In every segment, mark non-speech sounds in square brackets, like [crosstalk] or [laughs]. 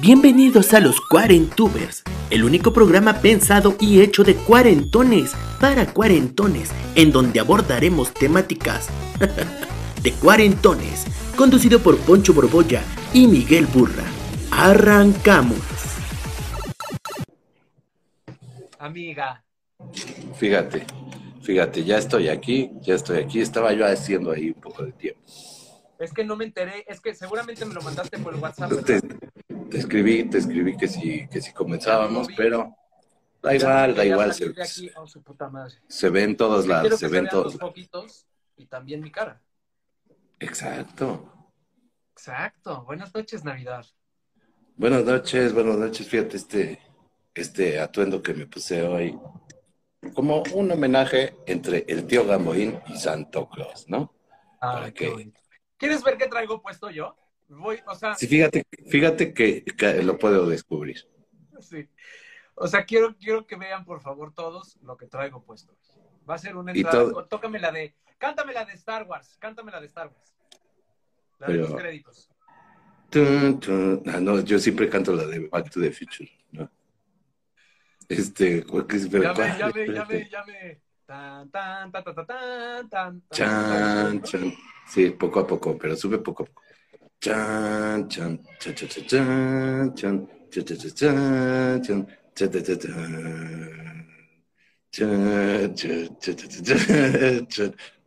Bienvenidos a los Cuarentubers, el único programa pensado y hecho de cuarentones para cuarentones, en donde abordaremos temáticas [laughs] de cuarentones, conducido por Poncho Borbolla y Miguel Burra. Arrancamos. Amiga, Fíjate, fíjate, ya estoy aquí, ya estoy aquí. Estaba yo haciendo ahí un poco de tiempo. es que no me enteré, es que seguramente me lo mandaste por el WhatsApp. Te escribí, te escribí que si, que si comenzábamos, pero da igual, da igual. Se, aquí, oh, su puta madre. se ven todos Quiero lados, que se ven todos los y también mi cara. Exacto. Exacto. Buenas noches, Navidad. Buenas noches, buenas noches. Fíjate este, este atuendo que me puse hoy. Como un homenaje entre el tío Gamboín y Santo Claus, ¿no? Ah, ¿Para qué. ¿Quieres ver qué traigo puesto yo? Voy, o sea, Sí, fíjate, fíjate que, que lo puedo descubrir. [laughs] sí. O sea, quiero, quiero que vean, por favor, todos lo que traigo puesto. Va a ser una entrada. todo- Tócame la de. Cántame la de Star Wars. Cántame la de Star Wars. La de los créditos. Tun, tun. Ah, no, yo siempre canto la de Back to the Future, ¿no? Este, ¿cuál que es? Pero Ya ve, ya ve, ya Espérate. ve, ya ve. Tan, tan, tan, tan, tan, tan, tan. Chan, chan. Sí, poco a poco, pero sube poco a poco.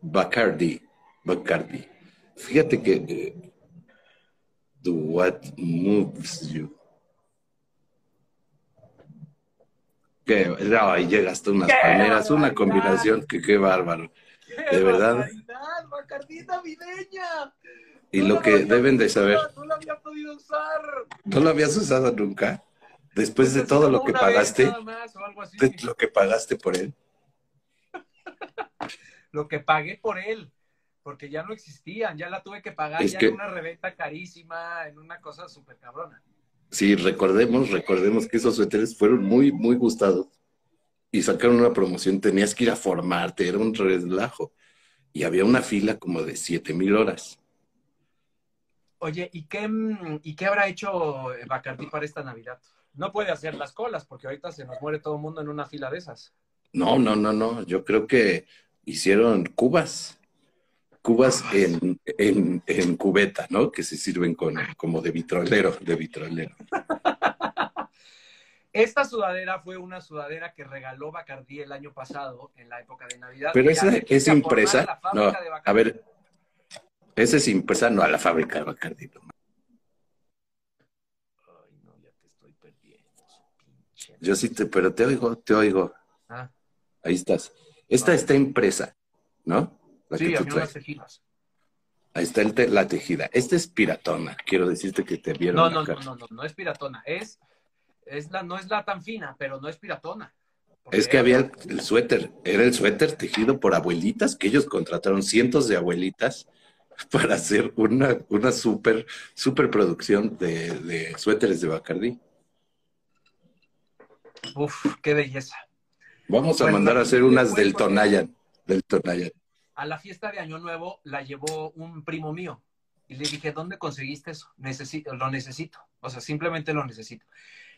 Bacardi, Bacardi. Fíjate que eh, do what moves you. Que no, y llegas tú unas palmeras, una combinación que qué bárbaro. Qué de verdad. Bacardi navideña. Y No lo que deben de saber, No la había podido usar. ¿no lo habías usado nunca? Después de todo lo que pagaste, más de lo que pagaste por él. [laughs] Lo que pagué por él. Porque ya no existían. Ya la tuve que pagar Es ya que- en una reventa carísima, en una cosa súper cabrona. Sí, recordemos, recordemos que esos suéteres fueron muy, muy gustados. Y sacaron una promoción, tenías que ir a formarte, era un relajo. Y había una fila como de siete mil horas. Oye, ¿y qué, mm, ¿y qué habrá hecho Bacardí para esta Navidad? No puede hacer las colas, porque ahorita se nos muere todo el mundo en una fila de esas. No, no, no, no. Yo creo que hicieron cubas. Cubas en, en, en cubeta, ¿no? Que se sirven con, como de vitrolero, de vitrolero. [laughs] Esta sudadera fue una sudadera que regaló Bacardí el año pasado, en la época de Navidad. Pero esa es impresa. la No, a ver, esa es impresa, no a la fábrica de Bacardi. Ay, no, ya te estoy perdiendo, pinche. Yo sí te, pero te oigo, te oigo. Ah, Ahí estás. Esta Ah. está impresa, ¿no? La sí, que tú traes. Ahí está el te- la tejida. Esta es piratona. Quiero decirte que te vieron No, no, no, no, no, no es piratona. Es, es la, no es la tan fina, pero no es piratona. Es que había el, el suéter, era el suéter tejido por abuelitas, que ellos contrataron cientos de abuelitas para hacer una, una super, super producción de, de suéteres de Bacardí. Uf, qué belleza. Vamos a Bueno, mandar a hacer unas del Tonayan, del Tonayan. A la fiesta de Año Nuevo la llevó un primo mío. Y le dije, ¿dónde conseguiste eso? Necesito, lo necesito. O sea, simplemente lo necesito.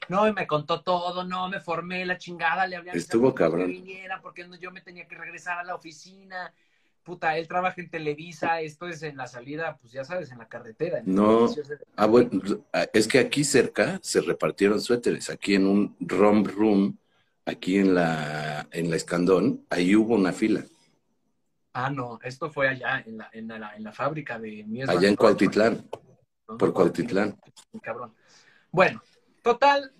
No, y me contó todo, no, me formé la chingada, le Estuvo avisado cabrón. que viniera porque no- yo me tenía que regresar a la oficina. Puta, él trabaja en Televisa, esto es en la salida, pues ya sabes, en la carretera. en No. edificio ese de- Ah, bueno, es que aquí cerca se repartieron suéteres, aquí en un rom room, aquí en la, en la Escandón, ahí hubo una fila, Ah, no, esto fue allá, en la, en la, en la fábrica de Mies allá en. Cuautitlán, No, por Cuautitlán. cabrón. Bueno, total,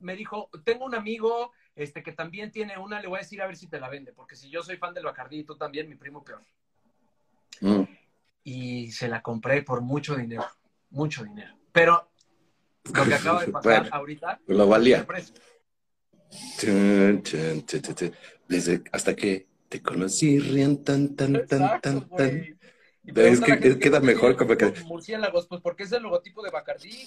me dijo, tengo un amigo este, que también tiene una, le voy a decir a ver si te la vende, porque si yo soy fan del Bacardí y tú también, mi primo peor. Mm. Y se la compré por mucho dinero, mucho dinero. Pero lo que acaba de [laughs] pasar Bueno, ahorita, Lo valía. Chun, chun, chun. Desde hasta que te conocí, rían tan, tan, tan, Exacto, tan, tan. Es que- la queda ¿por qué mejor tiene como que- Murciélagos, pues porque es el logotipo de Bacardí.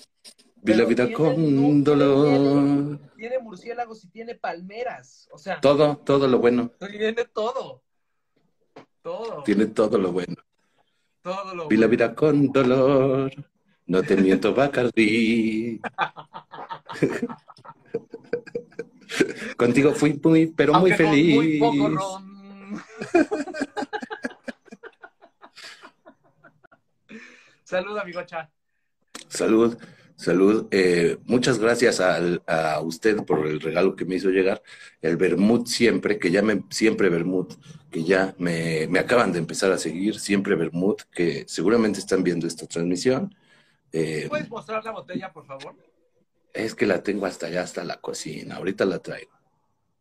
Vi la vida tiene- con dolor. Tiene murciélagos y tiene palmeras. O sea, Todo, todo lo bueno. tiene todo. Todo. Tiene todo lo bueno. Todo lo Vi la bueno. vida con dolor. No te miento, Bacardi. [laughs] Contigo fui muy, pero muy Aunque con feliz. muy poco ron. [laughs] Salud, amigocha. Salud, salud. Eh, muchas gracias a, usted por el regalo que me hizo llegar. El Bermud siempre, que ya me, siempre Bermud, que ya me, me acaban de empezar a seguir, siempre Bermud, que seguramente están viendo esta transmisión. Eh, ¿Puedes mostrar la botella, por favor? es que la tengo hasta allá, hasta la cocina. Ahorita la traigo.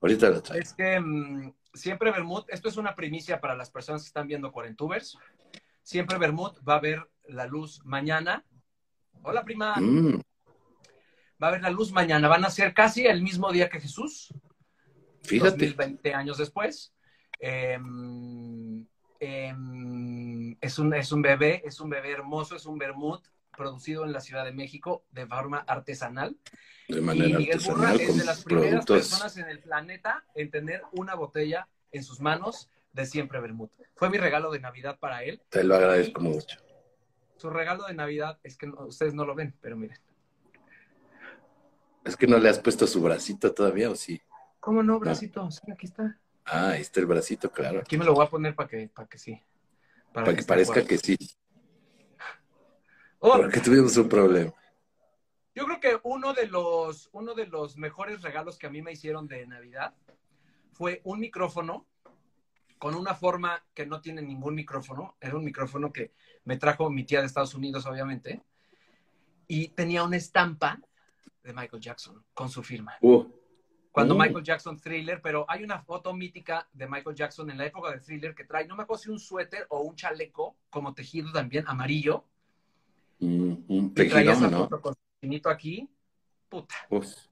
Ahorita la traigo. Es que mm, siempre Bermud, esto es una primicia para las personas que están viendo Cuarentubers. Siempre Bermud va a ver la luz mañana. Hola, prima. Mm, Va a ver la luz mañana. Van a ser casi el mismo día que Jesús. fíjate. 20 años después. Eh, eh, es, un, es un bebé, es un bebé hermoso, es un Bermud producido en la Ciudad de México de forma artesanal. De Y manera Miguel Burra artesanal es con de las primeras productos. personas en el planeta en tener una botella en sus manos de siempre Bermud. Fue mi regalo de Navidad para él. Te lo agradezco mucho. Su regalo de Navidad es que no- ustedes no lo ven, pero miren. Es que no le has puesto su bracito todavía, ¿o sí? ¿Cómo no, bracito? Sí, aquí está. Ah, ahí está el bracito, claro. Aquí me lo voy a poner para que, para que sí. Para que parezca que sí. Oh, Porque tuvimos un problema. Yo creo que uno de los, uno de los mejores regalos que a mí me hicieron de Navidad fue un micrófono con una forma que no tiene ningún micrófono. Era un micrófono que me trajo mi tía de Estados Unidos, obviamente. Y tenía una estampa de Michael Jackson con su firma. Uh, Cuando Mm. Michael Jackson Thriller, pero hay una foto mítica de Michael Jackson en la época de Thriller que trae, no me acuerdo si un suéter o un chaleco como tejido también amarillo. mm, un Y traía esa ¿no? foto con su aquí. Puta. Uf.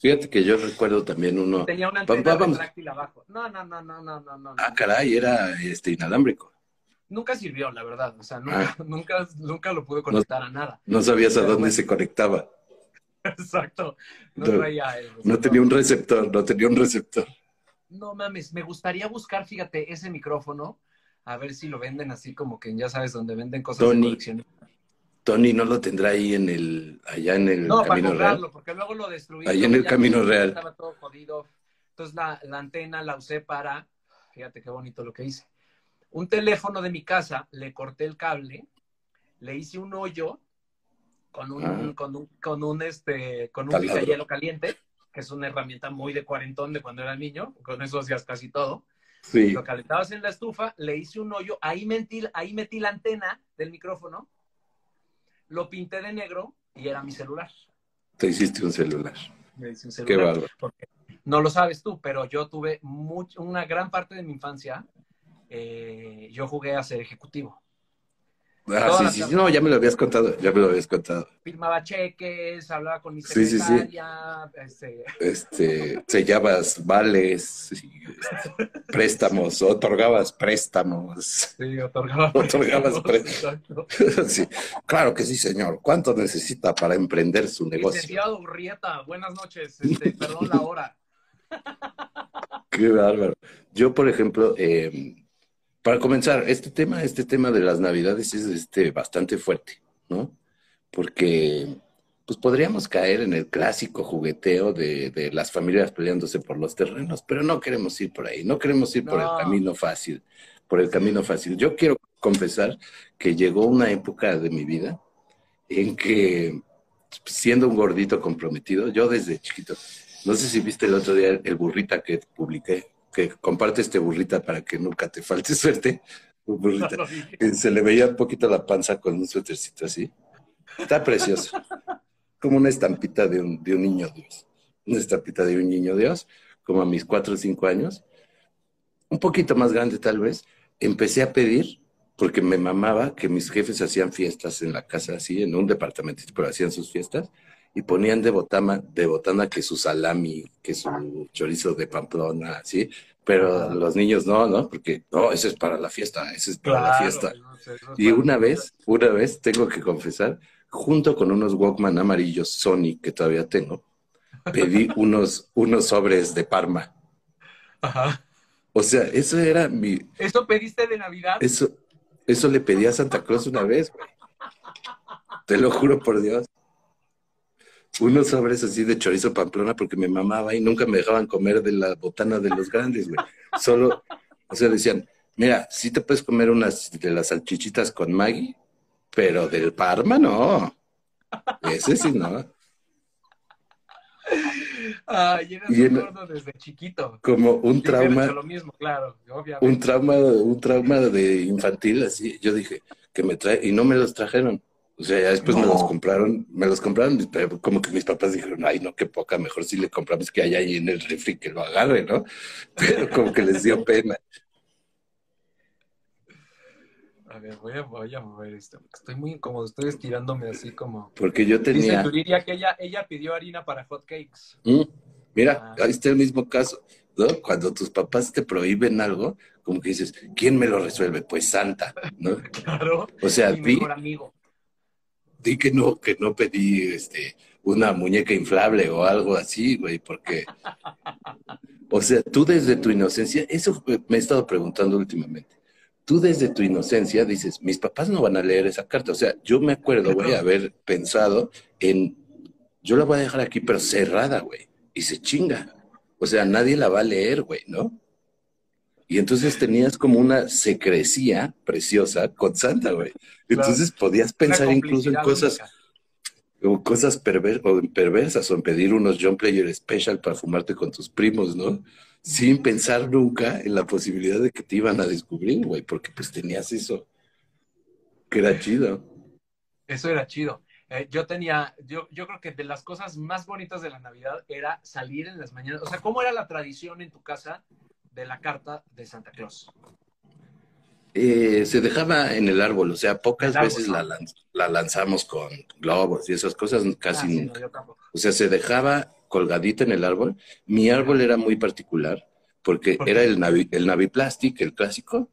Fíjate que yo recuerdo también uno. Tenía una antena retráctil abajo. No, no, no, no, no, no, no. Ah, caray, era este inalámbrico. Nunca sirvió, la verdad. O sea, nunca, Ah. [laughs] nunca, nunca lo pude conectar a nada. No sabías a dónde bueno. se conectaba. [laughs] Exacto. No, No, traía el No tenía un receptor, no tenía un receptor. No mames, me gustaría buscar, fíjate, ese micrófono, a ver si lo venden así como que ya sabes, donde venden cosas Tony. de colección. Tony no lo tendrá ahí en el, allá en el No, para Camino comprarlo, Real. porque luego lo destruí. Ahí en el Camino no- Real. Estaba todo jodido. Entonces la, la antena la usé para, fíjate qué bonito lo que hice. Un teléfono de mi casa, le corté el cable, le hice un hoyo con un, Ah. con un, con un, este, con un hielo caliente, que es una herramienta muy de cuarentón de cuando era niño, con eso hacías casi todo. Sí. Lo calentabas en la estufa, le hice un hoyo, ahí metí, ahí metí la antena del micrófono, lo pinté de negro y era mi celular. Te hiciste un celular. Me hice un Qué bárbaro. Porque no lo sabes tú, pero yo tuve much- una gran parte de mi infancia, eh, yo jugué a ser ejecutivo. Ah, sí, sí, sí. No, ya me lo habías contado, ya me lo habías contado. Firmaba cheques, hablaba con mi Sí, sí, sí. secretaria, este, Este, sellabas vales, este, préstamos, [laughs] otorgabas préstamos. sí, otorgaba [laughs] Otorgabas préstamos. [laughs] Sí, claro que sí, señor. ¿Cuánto necesita para emprender su negocio? Licenciado Urrieta, buenas noches, este, perdón la hora. Qué bárbaro. Yo, por ejemplo, eh, para comenzar, este tema, este tema de las navidades es este, bastante fuerte, ¿no? Porque pues podríamos caer en el clásico jugueteo de, de las familias peleándose por los terrenos, pero no queremos ir por ahí, no queremos ir por el camino fácil, por el camino fácil. Yo quiero confesar que llegó una época de mi vida en que, siendo un gordito comprometido, yo desde chiquito, no sé si viste el otro día el burrita que publiqué, que comparte este burrita para que nunca te falte [laughs] suerte. Un burrita. [laughs] No se le veía un poquito la panza con un suétercito así. Está precioso. Como una estampita de un, de un niño Dios. Una estampita de un niño Dios, como a mis cuatro o cinco años. Un poquito más grande tal vez. Empecé a pedir, porque me mamaba que mis jefes hacían fiestas en la casa así, en un departamentito, pero hacían sus fiestas. Y ponían de botana, de botana que su salami, que su chorizo de Pamplona, así. Pero los niños no, ¿no? Porque, no, ese es para la fiesta, ese es para la fiesta. no sé, no Y una vez, una vez, tengo que confesar, junto con unos Walkman amarillos Sony que todavía tengo, pedí [laughs] unos, unos sobres de Parma. Ajá. O sea, eso era mi, ¿Esto pediste de Navidad? eso, eso le pedí a Santa Claus una vez, güey. te lo juro por Dios. Unos sobres así de chorizo pamplona porque me mamaba y nunca me dejaban comer de la botana de los grandes, güey. Solo, o sea, decían, mira, sí te puedes comer unas de las salchichitas con Maggie, pero del Parma no. Ese sí no. Ay, eres Y en- gordo desde chiquito. Como un trauma, hecho lo mismo, claro, obviamente. un trauma, un trauma de infantil, así. Yo dije que me trae, y no me los trajeron. O sea, ya después me los compraron, me los compraron, pero como que mis papás dijeron, ay, no, qué poca, mejor si le compramos que haya ahí en el refri que lo agarre, ¿no? [laughs] Pero como que les dio pena. A ver, voy a, voy a mover esto. porque Estoy muy incómodo, estoy estirándome así como. Porque yo Dice tenía, Yuriria que ella, ella pidió harina para hot cakes. Mm, mira, Ah. ahí está el mismo caso, ¿no? Cuando tus papás te prohíben algo, como que dices, ¿quién me lo resuelve? Pues Santa, ¿no? [laughs] Claro. O sea, mi mejor amigo. Di que no, que no pedí este, una muñeca inflable o algo así, güey, porque, o sea, tú desde tu inocencia, eso me he estado preguntando últimamente. Tú desde tu inocencia dices, mis papás no van a leer esa carta. O sea, yo me acuerdo, güey, haber pensado en, yo la voy a dejar aquí, pero cerrada, güey, y se chinga. O sea, nadie la va a leer, güey, ¿no? Y entonces tenías como una secrecía preciosa con Santa, güey. Entonces podías pensar incluso en cosas, o cosas perver- o perversas o en pedir unos John Player Special para fumarte con tus primos, ¿no? Sin pensar nunca en la posibilidad de que te iban a descubrir, güey, porque pues tenías eso, que era chido. Eso era chido. Eh, yo tenía, yo, yo creo que de las cosas más bonitas de la Navidad era salir en las mañanas. O sea, ¿cómo era la tradición en tu casa de la carta de Santa Claus? Eh, se dejaba en el árbol, o sea, pocas árbol, veces ¿no? la, lanz- la lanzamos con globos y esas cosas, casi Ah, sí, nunca. no. O sea, se dejaba colgadita en el árbol. Mi árbol era muy particular porque era el Navi, el Naviplastic, el clásico,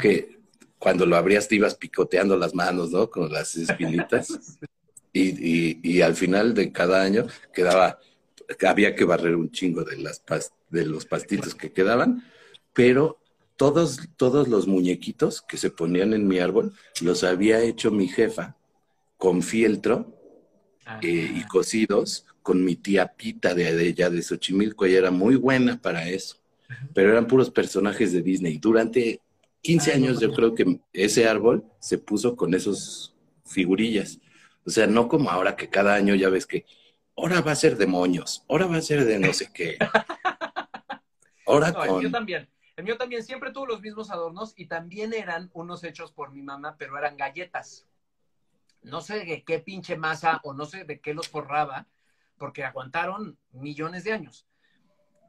que cuando lo abrías te ibas picoteando las manos, ¿no? Con las espinitas. [laughs] Y, y- y al final de cada año quedaba, había que barrer un chingo de, las pas- de los pastitos que quedaban, pero todos, todos los muñequitos que se ponían en mi árbol los había hecho mi jefa con fieltro Ah, eh, y cocidos con mi tía Pita de, de ella de Xochimilco. Ella era muy buena para eso, pero eran puros personajes de Disney. Durante 15 Ay, no, años yo no. creo que ese árbol se puso con esos figurillas. O sea, no como ahora que cada año ya ves que ahora va a ser de moños, ahora va a ser de no sé qué. [laughs] Ahora No, el mío con... también. El mío también siempre tuvo los mismos adornos y también eran unos hechos por mi mamá, pero eran galletas. No sé de qué pinche masa o no sé de qué los forraba, porque aguantaron millones de años.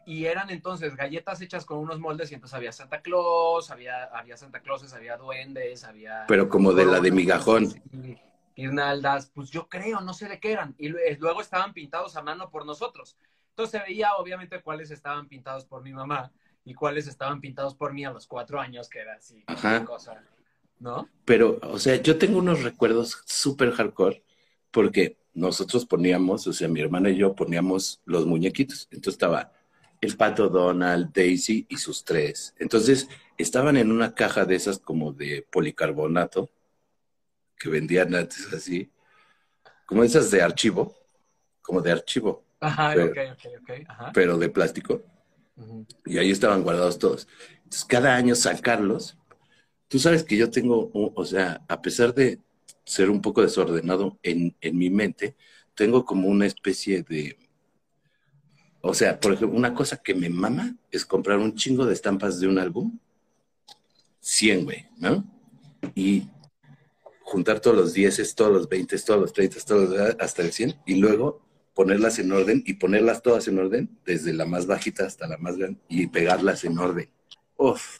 Y eran entonces galletas hechas con unos moldes y entonces había Santa Claus, había, había Santa Clauses, había duendes, había... Pero como de la de migajón. sí, Guirnaldas, pues yo creo, no sé de qué eran. Y lue- luego estaban pintados a mano por nosotros. Entonces se veía obviamente cuáles estaban pintados por mi mamá y cuáles estaban pintados por mí a los cuatro años, que era así, Ajá. cosa, ¿no? Pero, o sea, yo tengo unos recuerdos súper hardcore porque nosotros poníamos, o sea, mi hermana y yo poníamos los muñequitos. Entonces estaba el pato Donald, Daisy y sus tres. Entonces estaban en una caja de esas como de policarbonato que vendían antes así, como esas de archivo, como de archivo, Ajá, Pero- ajá. pero de plástico. Ujú. y ahí estaban guardados todos. Entonces, cada año sacarlos. Tú sabes que yo tengo, o sea, a pesar de ser un poco desordenado en, en mi mente, tengo como una especie de, o sea, por ejemplo, una cosa que me mama es comprar un chingo de estampas de un álbum, 100, güey, ¿no? Y juntar todos los 10, todos los 20, todos los 30, todos los, hasta el 100, y luego ponerlas en orden y ponerlas todas en orden, desde la más bajita hasta la más grande, y pegarlas en orden. Uf,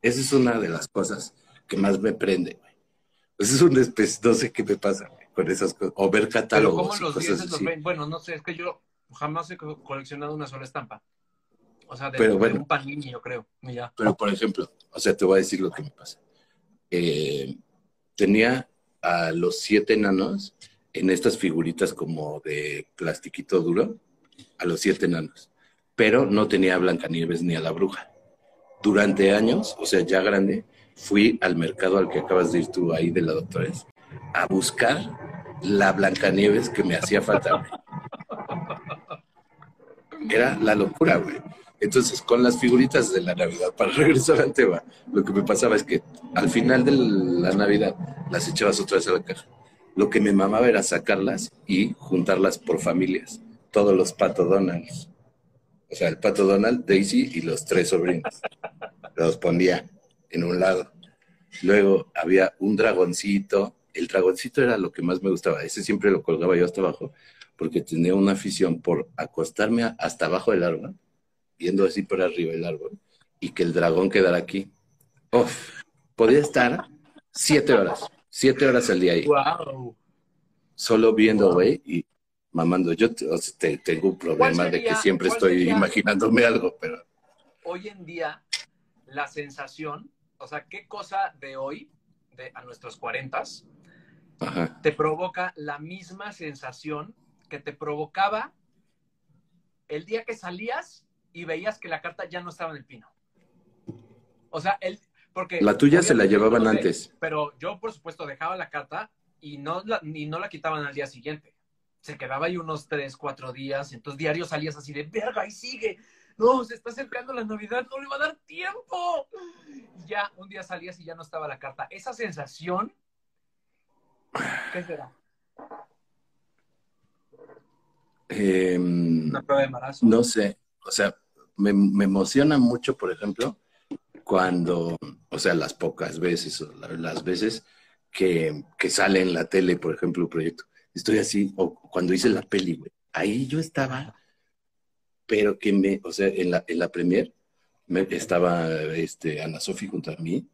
esa es una de las cosas que más me prende. Esa es una especie, no sé qué me pasa con esas cosas, o ver Pero catálogos ¿cómo y los cosas 10 los así. 20? Bueno, no sé, es que yo jamás he co- coleccionado una sola estampa. O sea, de, Pero de bueno. un panini, yo creo. y ya. Pero, por ejemplo, o sea, te voy a decir lo que me pasa. Eh, tenía a los siete enanos en estas figuritas como de plastiquito duro, a los siete enanos, pero no tenía a Blancanieves ni a la bruja. Durante años, o sea, ya grande, fui al mercado al que acabas de ir tú ahí de la doctores a buscar la Blancanieves que me hacía falta. Era la locura, güey. Entonces, con las figuritas de la Navidad, para [laughs] regresar al tema, lo que me pasaba es que al final de la Navidad las echabas otra vez a la caja. Lo que me mamaba era sacarlas y juntarlas por familias. Todos los Pato Donalds. O sea, el Pato Donald, Daisy y los tres sobrinos. Los ponía en un lado. Luego había un dragoncito. El dragoncito era lo que más me gustaba. Ese siempre lo colgaba yo hasta abajo porque tenía una afición por acostarme hasta abajo del árbol, viendo así por arriba el árbol, y que el dragón quedara aquí. Uf, podía estar siete horas, siete horas al día ahí, ¡Wow! solo viendo, güey, y mamando. Yo te- o sea, te- tengo un problema de que siempre estoy sería? imaginándome algo, pero Hoy en día, la sensación, o sea, ¿qué cosa de hoy, de a nuestros cuarentas, te provoca la misma sensación que te provocaba el día que salías y veías que la carta ya no estaba en el pino. O sea, el, porque La tuya se la llevaban no sé, antes. Pero yo, por supuesto, dejaba la carta y no la, y no la quitaban al día siguiente. Se quedaba ahí unos tres, cuatro días. Entonces, diario salías así de verga y sigue. No, se está acercando la Navidad, no le va a dar tiempo. Y ya, un día salías y ya no estaba la carta. Esa sensación, ¿qué será? Em, Una prueba de embarazo. No sé, o sea, me, emociona mucho, por ejemplo, cuando, o sea, las pocas veces o la- las veces que, que sale en la tele, por ejemplo, un proyecto. Estoy así, o cuando hice la peli, güey. Ahí yo estaba, pero que me, o sea, en la, en la premier me, estaba este, Ana Sofi junto a mí,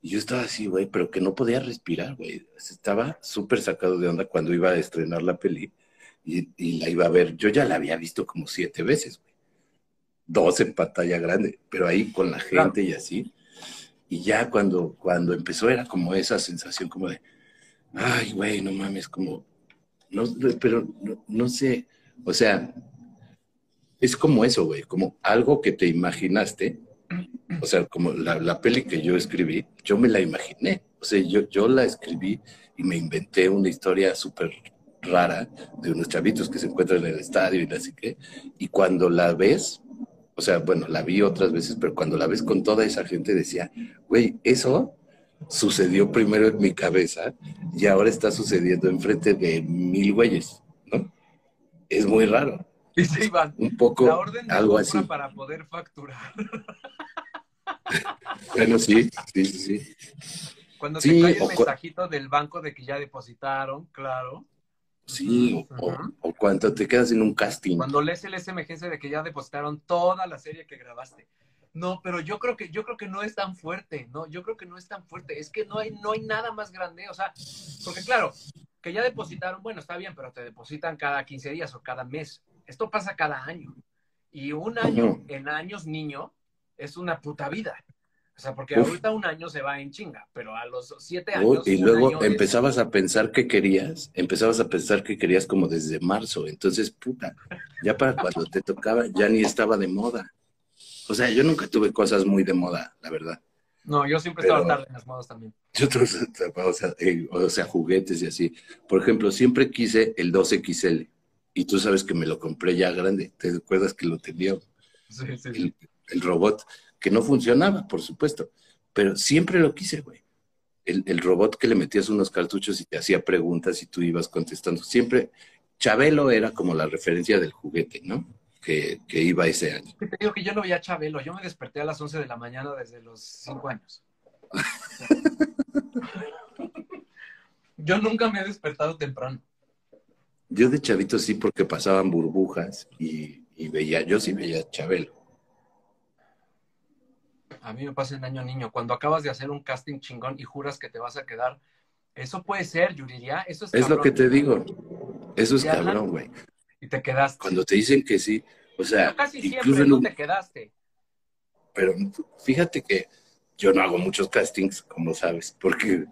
y yo estaba así, güey, pero que no podía respirar, güey. Estaba súper sacado de onda cuando iba a estrenar la peli y, y la iba a ver. Yo ya la había visto como siete veces, güey. Dos en pantalla grande, pero ahí con la gente y así. Y ya cuando, cuando empezó era como esa sensación como de, ay, güey, no mames, como, no, pero no, no sé, o sea, es como eso, güey, como algo que te imaginaste, o sea, como la, la peli que yo escribí, yo me la imaginé, o sea, yo, yo la escribí y me inventé una historia súper rara de unos chavitos que se encuentran en el estadio y así que, y cuando la ves, o sea, bueno, la vi otras veces, pero cuando la ves con toda esa gente decía, güey, eso sucedió primero en mi cabeza y ahora está sucediendo enfrente de mil güeyes, ¿no? Es muy raro, [laughs] Y se iban. un poco La orden de algo así. para poder facturar. [laughs] Bueno, sí, sí, sí, sí. Cuando Sí, te cae el cu- mensajito del banco de que ya depositaron, claro. Sí, o, o cuando te quedas en un casting. Cuando lees el SMGS de que ya depositaron toda la serie que grabaste. No, pero yo creo que yo creo que no es tan fuerte, no, yo creo que no es tan fuerte. Es que no hay no hay nada más grande, o sea, porque claro, que ya depositaron, bueno, está bien, pero te depositan cada 15 días o cada mes. Esto pasa cada año. Y un año en años niño es una puta vida. O sea, porque Uf. ahorita un año se va en chinga, pero a los siete años. y luego año es- empezabas a pensar que querías, empezabas a pensar que querías como desde marzo, entonces, puta, ya para cuando te tocaba, ya ni estaba de moda. O sea, yo nunca tuve cosas muy de moda, la verdad. No, yo siempre Pero- estaba tarde en las modas también. Yo, o sea, eh, o sea, juguetes y así. Por ejemplo, siempre quise el 2XL y tú sabes que me lo compré ya grande. ¿Te acuerdas que lo tenía Sí, sí, sí. el, el robot? Que no funcionaba, por supuesto, pero siempre lo quise, güey. El, el robot que le metías unos cartuchos y te hacía preguntas y tú ibas contestando. Siempre, Chabelo era como la referencia del juguete, ¿no? Que, que iba ese año. Te digo que yo no veía Chabelo. Yo me desperté a las 11 de la mañana desde los 5 años. [laughs] yo nunca me he despertado temprano. Yo de chavito sí, porque pasaban burbujas y, y veía, yo sí veía Chabelo. A mí me pasa en año niño. Cuando acabas de hacer un casting chingón y juras que te vas a quedar. Eso puede ser, Yuriria. Eso es Es lo que te digo. Eso es cabrón, güey. Y te quedaste. Cuando te dicen que sí, o sea, casi siempre en no un- te quedaste. pero fíjate que yo no hago muchos castings, como sabes, porque,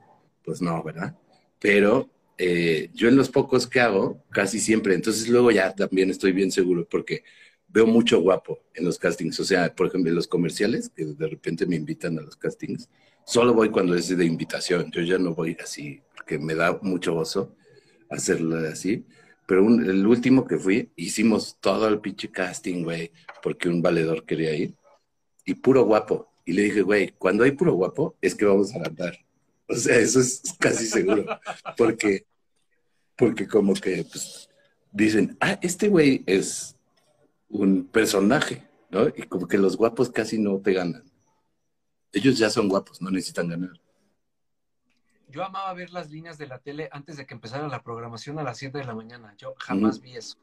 pues no, ¿verdad? Pero eh, yo en los pocos que hago, casi siempre, entonces luego ya también estoy bien seguro, porque veo mucho guapo en los castings, o sea, por ejemplo, en los comerciales, que de repente me invitan a los castings, solo voy cuando es de invitación, yo ya no voy así, porque me da mucho gozo. hacerlo así. Pero un- el último que fui, hicimos todo el pinche casting, güey, porque un valedor quería ir. Y puro guapo. Y le dije, güey, cuando hay puro guapo, es que vamos a ganar. O sea, eso es casi seguro. Porque, porque como que pues, dicen, ah, este güey es un personaje, ¿no? Y como que los guapos casi no te ganan. Ellos ya son guapos, no necesitan ganar. Yo amaba ver las líneas de la tele antes de que empezara la programación a las 7 de la mañana. Yo jamás vi eso.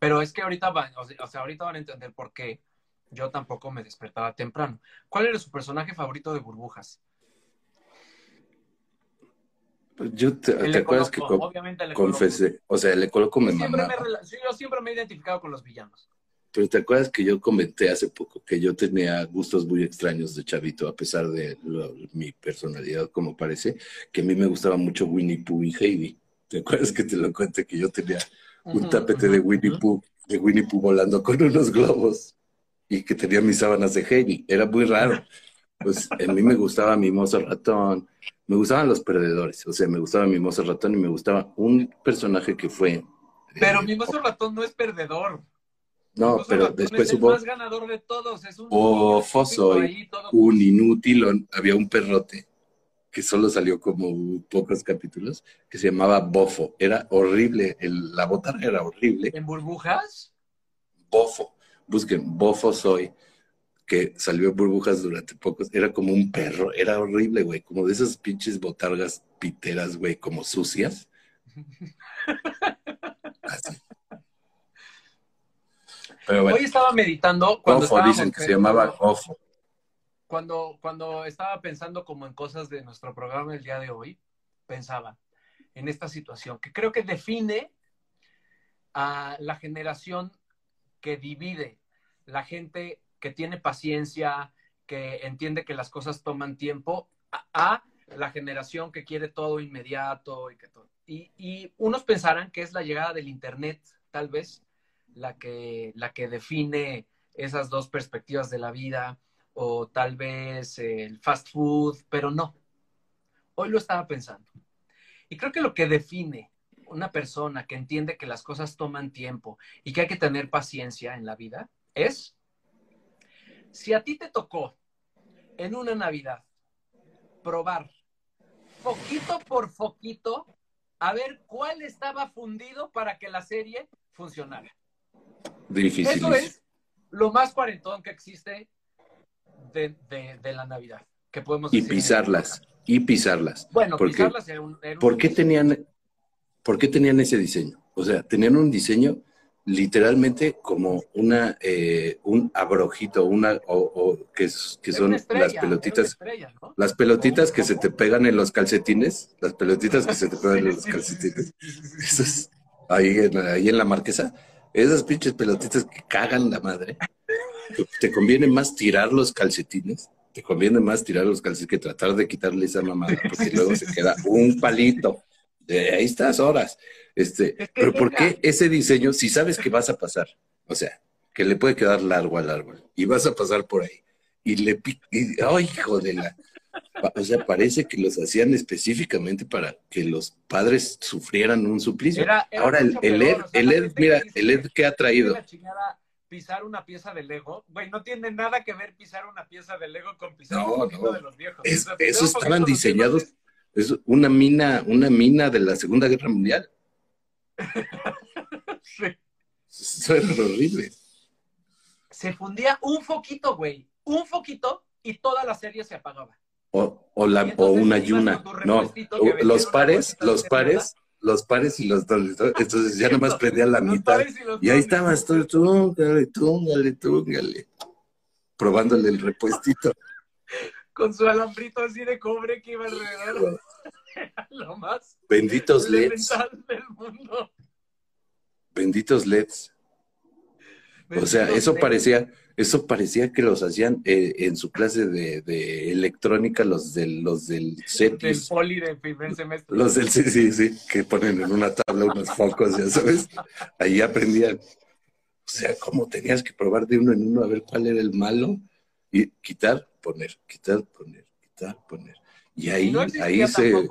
Pero es que ahorita van, o sea, ahorita van a entender por qué yo tampoco me despertaba temprano. ¿Cuál era su personaje favorito de burbujas? Pues Yo te, ¿te acuerdas que con- obviamente confesé? O sea, el Ecoloco me siempre, me, rela- sí, yo siempre me he identificado con los villanos. Pero te acuerdas que yo comenté hace poco que yo tenía gustos muy extraños de chavito, a pesar de lo- mi personalidad, como parece, que a mí me gustaba mucho Winnie Pooh y Heidi. ¿Te acuerdas que te lo conté que yo tenía un tapete de Winnie. Pooh, de Winnie Pooh volando con unos globos y que tenía mis sábanas de Heidi? Era muy raro. Pues a mí me gustaba Mimoso Ratón, me gustaban los perdedores, o sea, me gustaba Mimoso Ratón y me gustaba un personaje que fue... Pero eh, mi mozo ratón no es perdedor. No, pero después es el hubo... más ganador de todos. Es un Oh, ahí, todo- un inútil, había un perrote que solo salió como pocos capítulos, que se llamaba Bofo. Era horrible, el- la botarga era horrible. ¿En burbujas? Bofo, busquen, Bofo soy, que salió en burbujas durante pocos, era como un perro, era horrible, güey, como de esas pinches botargas piteras, güey, como sucias. [laughs] Así. Pero bueno, Hoy estaba meditando cuando dicen que se llamaba Bofo. cuando, cuando estaba pensando como en cosas de nuestro programa el día de hoy, pensaba en esta situación que creo que define a la generación que divide, la gente que tiene paciencia, que entiende que las cosas toman tiempo, a, a la generación que quiere todo inmediato y que todo. Y, y unos pensarán que es la llegada del Internet, tal vez, la que, la que define esas dos perspectivas de la vida, o tal vez el fast food, pero no. Hoy lo estaba pensando. Y creo que lo que define una persona que entiende que las cosas toman tiempo y que hay que tener paciencia en la vida es, si a ti te tocó en una Navidad probar poquito por poquito a ver cuál estaba fundido para que la serie funcionara. Difícil. Eso es lo más cuarentón que existe de, de- de la Navidad. Que podemos Y decir pisarlas, y pisarlas. Bueno, Porque- pisarlas era un, era un- ¿Por qué tenían, por qué tenían ese diseño? O sea, tenían un diseño literalmente como una, eh, un abrojito, una, o, o que, son estrella, las pelotitas, estrella, ¿no? las pelotitas que se te pegan en los calcetines, las pelotitas que se te pegan en los calcetines. Esas, ahí, en, ahí en la marquesa, esas pinches pelotitas que cagan la madre. Te- conviene más tirar los calcetines, te conviene más tirar los calcetines que tratar de quitarle esa mamada, porque luego se queda un palito. De ahí estás horas. Este, Es que pero ¿por qué ese diseño si sabes que vas a pasar? O sea, que le puede quedar largo al árbol y vas a pasar por ahí. Y le pi- y, ¡ay, hijo de la! O sea, parece que los hacían específicamente para que los padres sufrieran un suplicio. Era- era Ahora el, el Ed, o sea, el Ed, mira, que dice el Ed que ha "Qué traído. chingada pisar una pieza de Lego. Güey, no tiene nada que ver pisar una pieza de Lego con pisar No, un poquito no. de los viejos. Es- O sea, pisar esos un poquito estaban diseñados- Es una mina, una mina de la Segunda Guerra Mundial. [laughs] sí. Eso era horrible. Se fundía un foquito, güey. Un foquito y toda la serie se apagaba. O, o, la, o una yuna. No, los pares, los pares, los pares y los dobles. ¿no? Entonces ya nomás prendían la mitad. y Y ahí estabas tú, túngale, túngale, túngale. Probándole el repuestito. [laughs] Con su alambrito así de cobre que iba alrededor. [laughs] Lo más Benditos LEDs, del mundo. benditos LEDs. O sea, Benditos eso LEDs. parecía, eso parecía que los hacían eh, en su clase de, de electrónica, los del, los del Del CETIS, poli de primer semestre. los del sí, sí, sí, que ponen en una tabla unos focos, ya sabes. Ahí aprendían. O sea, cómo tenías que probar de uno en uno a ver cuál era el malo y quitar, poner, quitar, poner, quitar, poner. Y ahí, Y no existía ahí se.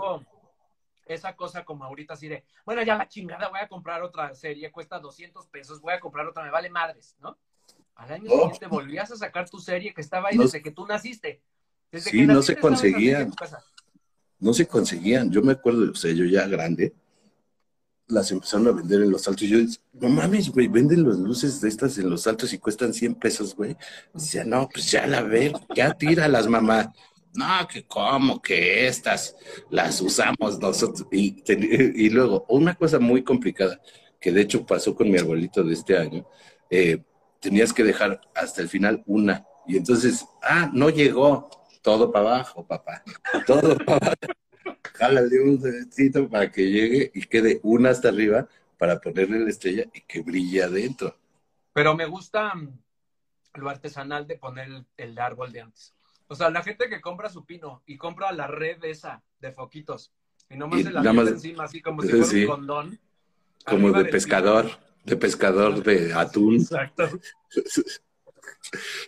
esa cosa como ahorita así de, bueno, ya la chingada, voy a comprar otra serie, cuesta 200 pesos, voy a comprar otra, me vale madres, ¿no? Al año Oh. siguiente volvías a sacar tu serie que estaba ahí No- desde que tú naciste. Desde Sí, que no naciste se serie en conseguían. no se conseguían. Yo me acuerdo, o sea, yo ya grande, las empezaron a vender en los altos. Yo, no mames, güey, venden las luces de estas en los altos y cuestan 100 pesos, güey. Decía, no, pues ya la ver, ya tíralas, mamá. No, que cómo, que estas las usamos nosotros. Y, y luego, una cosa muy complicada, que de hecho pasó con mi arbolito de este año, eh, tenías que dejar hasta el final una. Y entonces, ah, no llegó, todo para abajo, papá. Todo para abajo. Jálale un dedito para que llegue y quede una hasta arriba para ponerle la estrella y que brille adentro. Pero me gusta mm, lo artesanal de poner el, el árbol de antes. O sea, la gente que compra su pino y compra la red esa de foquitos y nomás Y se la nada más- encima así como [laughs] si fuera Sí. un condón. Como de pescador, pino. De pescador de atún. Exacto. [laughs]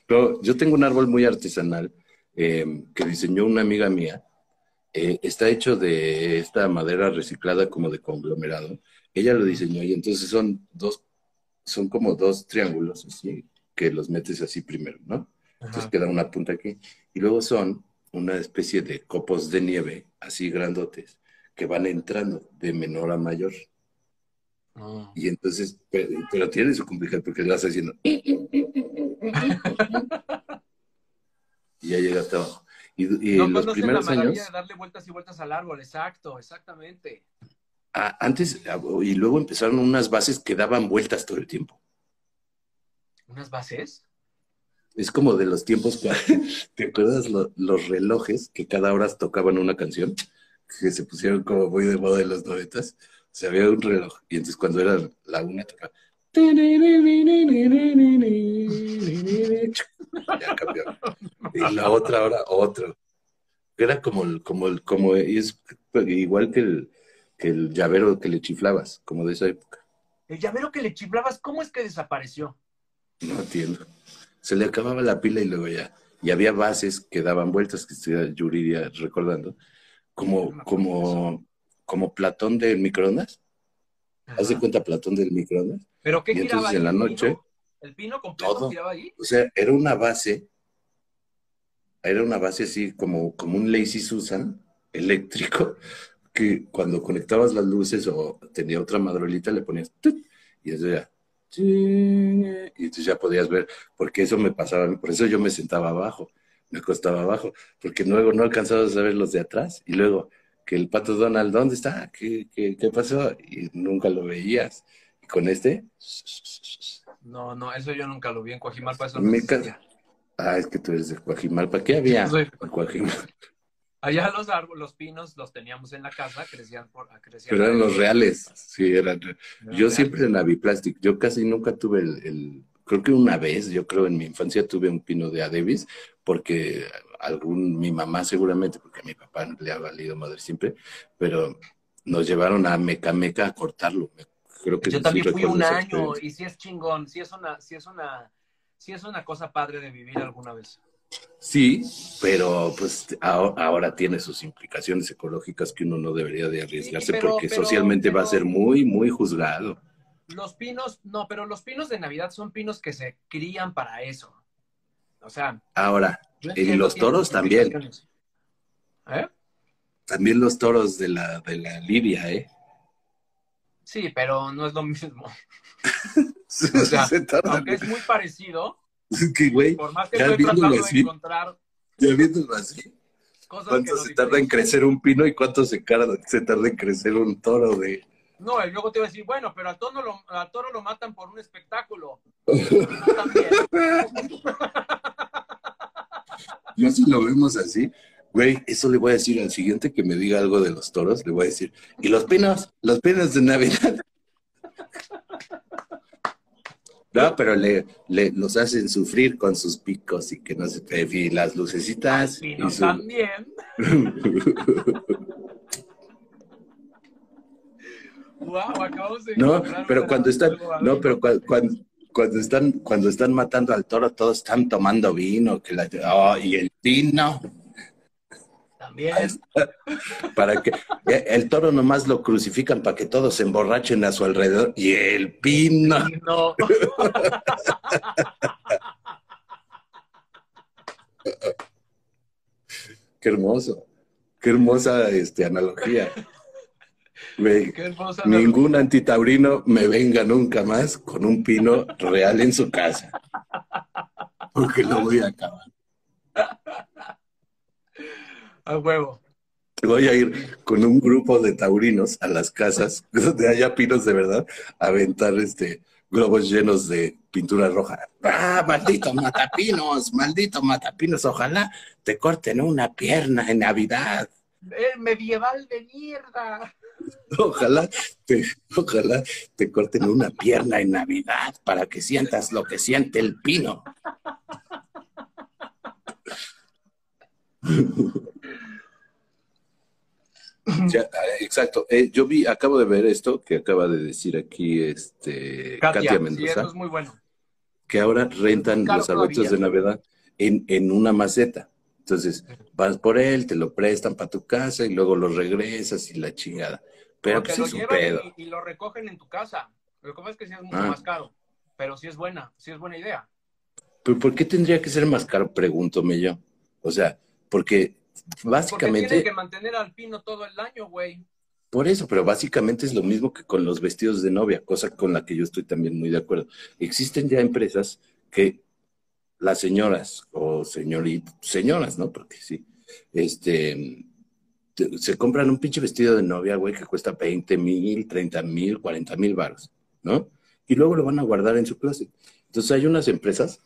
No, yo tengo un árbol muy artesanal eh, que diseñó una amiga mía. Eh, está hecho de esta madera reciclada como de conglomerado. Ella lo diseñó y entonces son dos, son como dos triángulos así, que los metes así primero, ¿no? Entonces queda una punta aquí. Y luego son una especie de copos de nieve, así grandotes, que van entrando de menor a mayor. Mm. Y entonces, pero, pero tiene su complicación porque le vas haciendo. y ya llega hasta abajo. Y, y no los primeros la años, de darle vueltas y vueltas al árbol, exacto, exactamente. ah, antes, ah, y luego empezaron unas bases que daban vueltas todo el tiempo. ¿Unas bases? Es como de los tiempos, [laughs] ¿te acuerdas lo- los relojes que cada hora tocaban una canción? Que se pusieron como muy de moda en los noventas. O sea, había un reloj y entonces cuando era la una tocaba. Ya cambió. Y la otra hora otro. Era como el, como el, como es igual que el, que el llavero que le chiflabas, como de esa época. El llavero que le chiflabas, ¿cómo es que desapareció? No entiendo. Se le acababa la pila y luego ya. Y había bases que daban vueltas, que estoy Yuridia recordando, como, como, como Platón del microondas. ¿Haz de Ajá. cuenta Platón del microondas? ¿Pero qué Y entonces ahí? en la ¿El noche, pino? ¿El pino completo todo. giraba ahí? o sea, era una base, era una base así como, como un Lazy Susan eléctrico, que cuando conectabas las luces o tenía otra madrolita le ponías tut, y eso ya. Y entonces ya podías ver, porque eso me pasaba, por eso yo me sentaba abajo, me acostaba abajo, porque luego no alcanzabas a ver los de atrás, y luego que el pato Donald, ¿dónde está? ¿Qué, qué, qué pasó? Y nunca lo veías. Y con este, No, no, eso yo nunca lo vi en Coajimalpa. Eso no Me existía. ah, es que tú eres de Coajimalpa, ¿qué había? Soy- en Coajimalpa? Allá los árboles, los pinos los teníamos en la casa, crecían por crecían Pero eran los reales, sí, eran. Eran Yo reales. siempre en Aviplastic, yo casi nunca tuve el, el- creo que una vez, yo creo en mi infancia tuve un pino de Adebis, porque algún, mi mamá seguramente, porque a mi papá le ha valido madre siempre, pero nos llevaron a Meca Meca a cortarlo. Creo que Yo sí también fui un año y sí es chingón, sí es una, sí es una, sí es una cosa padre de vivir alguna vez. Sí, pero pues ahora tiene sus implicaciones ecológicas que uno no debería de arriesgarse Sí, pero- porque pero- socialmente va a ser muy, muy juzgado. Los pinos, no, pero los pinos de Navidad son pinos que se crían para eso. O sea, Ahora, Y los toros también. ¿Eh? también los toros de la, de la Lidia, ¿eh? Sí, pero no es lo mismo. [laughs] O sea, Se tardan. Aunque es muy parecido, [laughs] que, güey, por más que Ya estoy viéndolo tratando de así. encontrar ya viéndolo así, [laughs] ¿cuánto se tarda en crecer un pino y cuánto se, tarda en crecer un toro de... No, y luego te iba a decir, bueno, pero al toro lo, al toro lo matan por un espectáculo. También. [laughs] Yo si lo vemos así, güey, eso le voy a decir al siguiente que me diga algo de los toros, le voy a decir, ¿y los pinos? Los pinos de Navidad. [laughs] No, pero le, le- los hacen sufrir con sus picos y que no se y las lucecitas. y su- también. [laughs] Wow, acabamos de No, pero cuando están, no, pero cua- cuando, cuando están, cuando están matando al toro, todos están tomando vino, que la, oh, y el vino, También. [laughs] Para que eh, el toro nomás lo crucifican para que todos se emborrachen a su alrededor y el pino. No. [laughs] Qué hermoso. Qué hermosa este, analogía. Ningún antitaurino me venga nunca más con un pino real en su casa. Porque lo voy a acabar. A huevo. Voy a ir con un grupo de taurinos a las casas [laughs] donde haya pinos de verdad a aventar este, globos llenos de pintura roja. ¡Ah, maldito matapinos! ¡Maldito matapinos! Ojalá te corten una pierna en Navidad. ¡Eh, medieval de mierda! [laughs] Ojalá te, ojalá te corten una pierna en Navidad para que sientas lo que siente el pino. [laughs] Ya, eh, exacto. Eh, yo vi, acabo de ver esto que acaba de decir aquí este Katia, Katia sí, Mendoza, eso es muy bueno. que ahora rentan los arbolitos de. Navidad en, en una maceta. Entonces, vas por él, te lo prestan para tu casa y luego lo regresas y la chingada. Pero Porque pues lo es un llevan pedo. y, y lo recogen en tu casa. Lo que pasa es que sí es mucho Ah. más caro. Pero sí es buena, sí es buena idea. ¿Pero por qué tendría que ser más caro? Pregúntome yo. O sea, porque Porque básicamente, tienen que mantener al pino todo el año, güey. por eso, pero básicamente es lo mismo que con los vestidos de novia, cosa con la que yo estoy también muy de acuerdo. Existen ya empresas que las señoras o señoritas, señoras, ¿no? Porque sí, este, te- se compran un pinche vestido de novia, güey, que cuesta 20 mil, 30 mil, 40 mil baros, ¿no? Y luego lo van a guardar en su closet. Entonces hay unas empresas,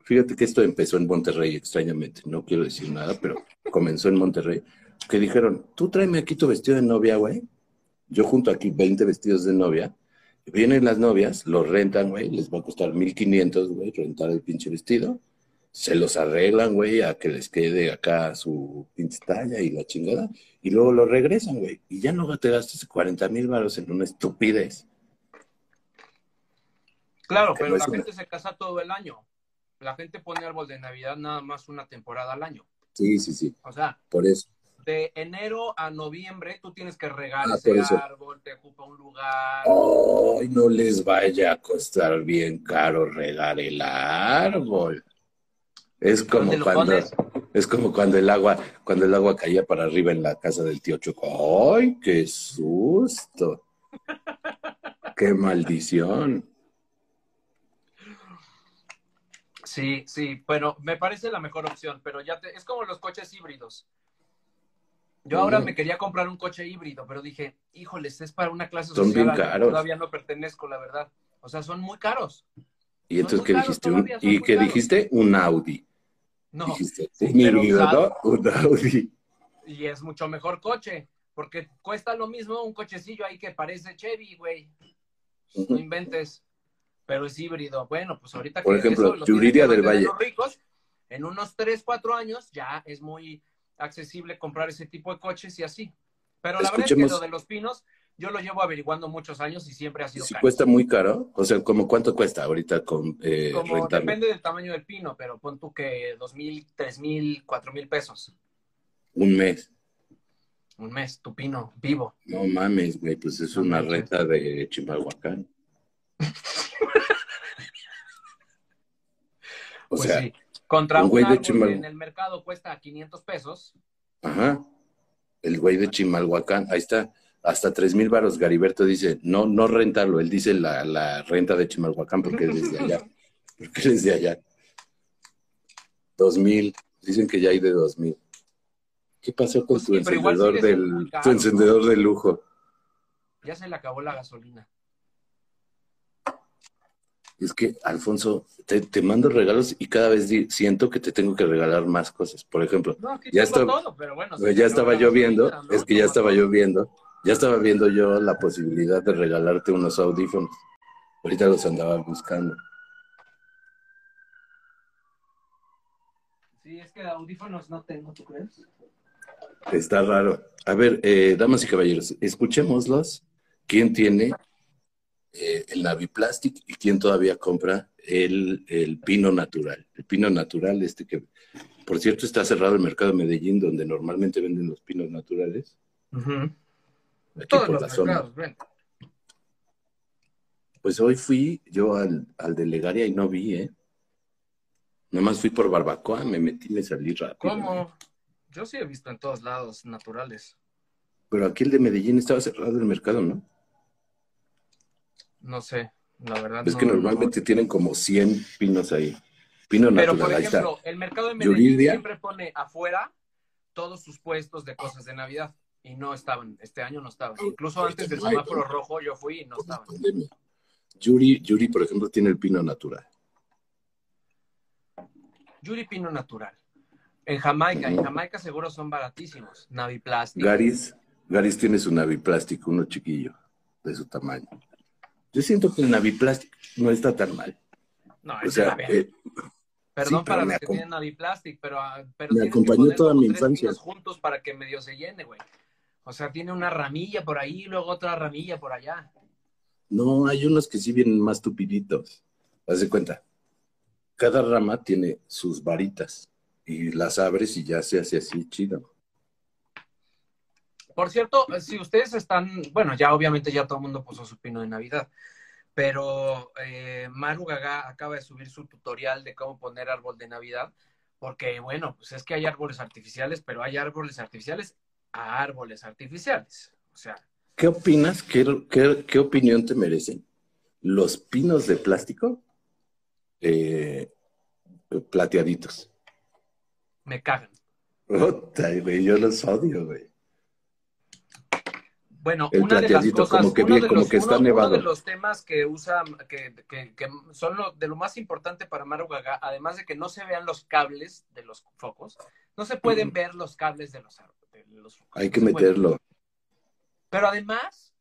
fíjate que esto empezó en Monterrey extrañamente, no quiero decir nada, pero comenzó en Monterrey, que dijeron, tú tráeme aquí tu vestido de novia, güey. Yo junto aquí 20 vestidos de novia. Vienen las novias, los rentan, güey, les va a costar 1500, güey, rentar el pinche vestido. Se los arreglan, güey, a que les quede acá su pinche talla y la chingada. Y luego lo regresan, güey. Y ya no te gastas 40 mil baros en una estupidez. Claro, Que pero no la una- gente se casa todo el año. La gente pone árbol de Navidad nada más una temporada al año. Sí, sí, sí, O sea, por eso. de enero a noviembre tú tienes que regar Ah, ese árbol, te ocupa un lugar. Ay, no les vaya a costar bien caro regar el árbol. Es como ¿Dónde lo cuando, es como cuando el agua, cuando el agua caía para arriba en la casa del tío Choco. ¡Ay, qué susto! ¡Qué maldición! Sí, sí, pero me parece la mejor opción, pero ya te, es como los coches híbridos. Yo ahora me quería comprar un coche híbrido, pero dije, híjoles, es para una clase Son social bien caros. todavía no pertenezco, la verdad. O sea, son muy caros. ¿Y entonces qué dijiste? ¿Y qué dijiste? Un Audi. No, [laughs] sí, pero y es mucho mejor coche, porque cuesta lo mismo un cochecillo ahí que parece Chevy, güey. No inventes, pero es híbrido. Bueno, pues ahorita Por que ejemplo, eso Yuridia del Valle. los ricos, en unos 3, 4 años ya es muy accesible comprar ese tipo de coches y así. Pero la verdad es que lo de los pinos, yo lo llevo averiguando muchos años y siempre ha sido Si caro. cuesta muy caro, o sea, ¿como cuánto cuesta ahorita con eh, Como rentarlo? depende del tamaño del pino, pero pon tú que dos mil, tres mil, cuatro mil pesos Un mes. un mes, tu pino vivo. No mames, güey, pues es No una renta de Chimalhuacán. [laughs] O pues sea, sí. Contra un güey de Chimal- que en el mercado cuesta 500 pesos. ajá. El güey de Chimalhuacán, ahí está, hasta tres mil varos. Gariberto dice, no, no rentarlo, él dice la, la renta de Chimalhuacán porque es de allá. [laughs] Porque es de allá. Dos mil, dicen que ya hay de dos mil. ¿Qué pasó con Pues tu sí, encendedor del, tu encendedor de lujo? Ya se le acabó la gasolina. Es que, Alfonso, te, te mando regalos y cada vez di- siento que te tengo que regalar más cosas. Por ejemplo, No, Ya está- todo, pero bueno. Se ya estaba gasolina, ¿no? es que ya estaba lloviendo, ya estaba viendo yo la posibilidad de regalarte unos audífonos. Ahorita los andaba buscando. Sí, es que audífonos no tengo, ¿tú crees? Está raro. A ver, eh, damas y caballeros, escuchémoslos. ¿Quién tiene eh, el Naviplastic y quién todavía compra el, el pino natural. El pino natural, este que, por cierto, está cerrado el mercado de Medellín, donde normalmente venden los pinos naturales. Aquí Todos los mercados, ven. Pues hoy fui yo al, al de Legaria y no vi, ¿eh? Nomás fui por barbacoa, me metí y me salí rápido. ¿Cómo? Yo sí he visto en todos lados naturales. Pero aquí el de Medellín estaba cerrado el mercado, ¿no? No sé, la verdad. Es no- que no- normalmente tienen como 100 pinos ahí. Pino Pero, natural, por ahí está. ejemplo, el mercado de Medellín Yuridia. siempre pone afuera todos sus puestos de cosas de Navidad. Y no estaban, este año no estaban. Incluso antes del semáforo rojo yo fui y no estaban. Yuri, Yuri, por ejemplo, tiene el pino natural. Yuri Pino Natural. En Jamaica, en. Jamaica seguro son baratísimos. Naviplastic. Garis, Garis tiene su naviplástico, uno chiquillo, de su tamaño. Yo siento que el naviplástico no está tan mal. No, O sea, eh, Perdón sí, para los que tienen Naviplastic, pero, ah, pero Me acompañó toda mi infancia. juntos para que medio se llene, güey. O sea, tiene una ramilla por ahí y luego otra ramilla por allá. no, hay unos que sí vienen más tupiditos. Haz de cuenta. Cada rama tiene sus varitas y las abres y ya se hace así chido. Por cierto, si ustedes están, bueno, ya obviamente ya todo el mundo puso su pino de Navidad, pero eh, Maru Gaga acaba de subir su tutorial de cómo poner árbol de Navidad, porque bueno, pues es que hay árboles artificiales, pero hay árboles artificiales a árboles artificiales. O sea, ¿Qué opinas? ¿Qué, qué, qué opinión te merecen? ¿Los pinos de plástico? eh, plateaditos. me cagan. Puta, güey, yo los odio, güey. Bueno, El una de las cosas, como que uno bien, de como los- que está uno- nevado. Uno de los temas que usa, que, que- que son lo, de lo más importante para Maru Gaga, además de que no se vean los cables de los focos, no se pueden ver los cables de los árboles. Los Hay que pueden. meterlo. Pero además,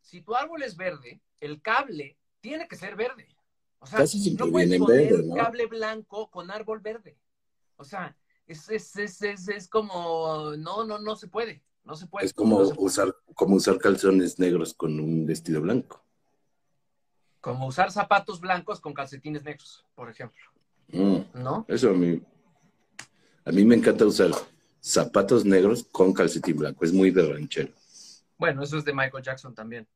si tu árbol es verde, el cable tiene que ser verde. O sea, Casi no puedes poner verde, ¿no? cable blanco con árbol verde. O sea, es, es, es, es, es como, no, no, no se puede. No se puede. Es como no se puede. usar, como usar calzones negros con un vestido blanco. Como usar zapatos blancos con calcetines negros, por ejemplo. Mm, ¿No? eso a mí, a mí me encanta usar zapatos negros con calcetín blanco. Es muy de ranchero Bueno, eso es de Michael Jackson también.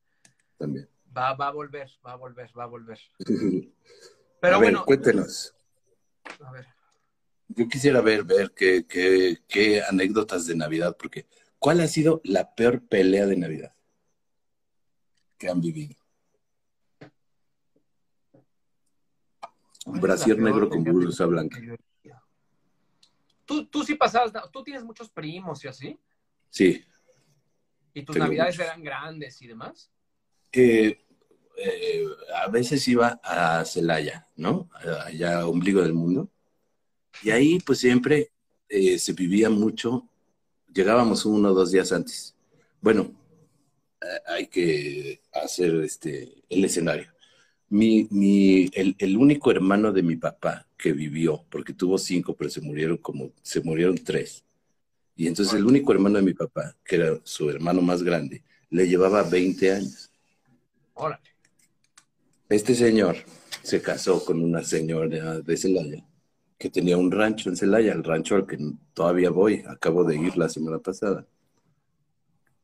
también. Va, va a volver, va a volver, va a volver. Pero [laughs] a ver, bueno, cuéntenos. a ver. Yo quisiera ver, ver qué, qué, qué anécdotas de Navidad, porque ¿cuál ha sido la peor pelea de Navidad que han vivido? Un ¿Cuál es brasier negro con blusa blanca. yo? Tú, tú sí pasabas, tú tienes muchos primos y así, Sí. y tus navidades muchos. eran grandes y demás. Eh, eh, a veces iba a Celaya, ¿no? Allá, ombligo del mundo. Y ahí, pues siempre eh, se vivía mucho. Llegábamos uno o dos días antes. Bueno, eh, hay que hacer este, el escenario. Mi, mi, el, el único hermano de mi papá que vivió, porque tuvo cinco, pero se murieron como, se murieron tres. Y entonces el único hermano de mi papá, que era su hermano más grande, le llevaba 20 años. Órale. Este señor se casó con una señora de Celaya que tenía un rancho en Celaya, el rancho al que todavía voy, acabo de ir la semana pasada.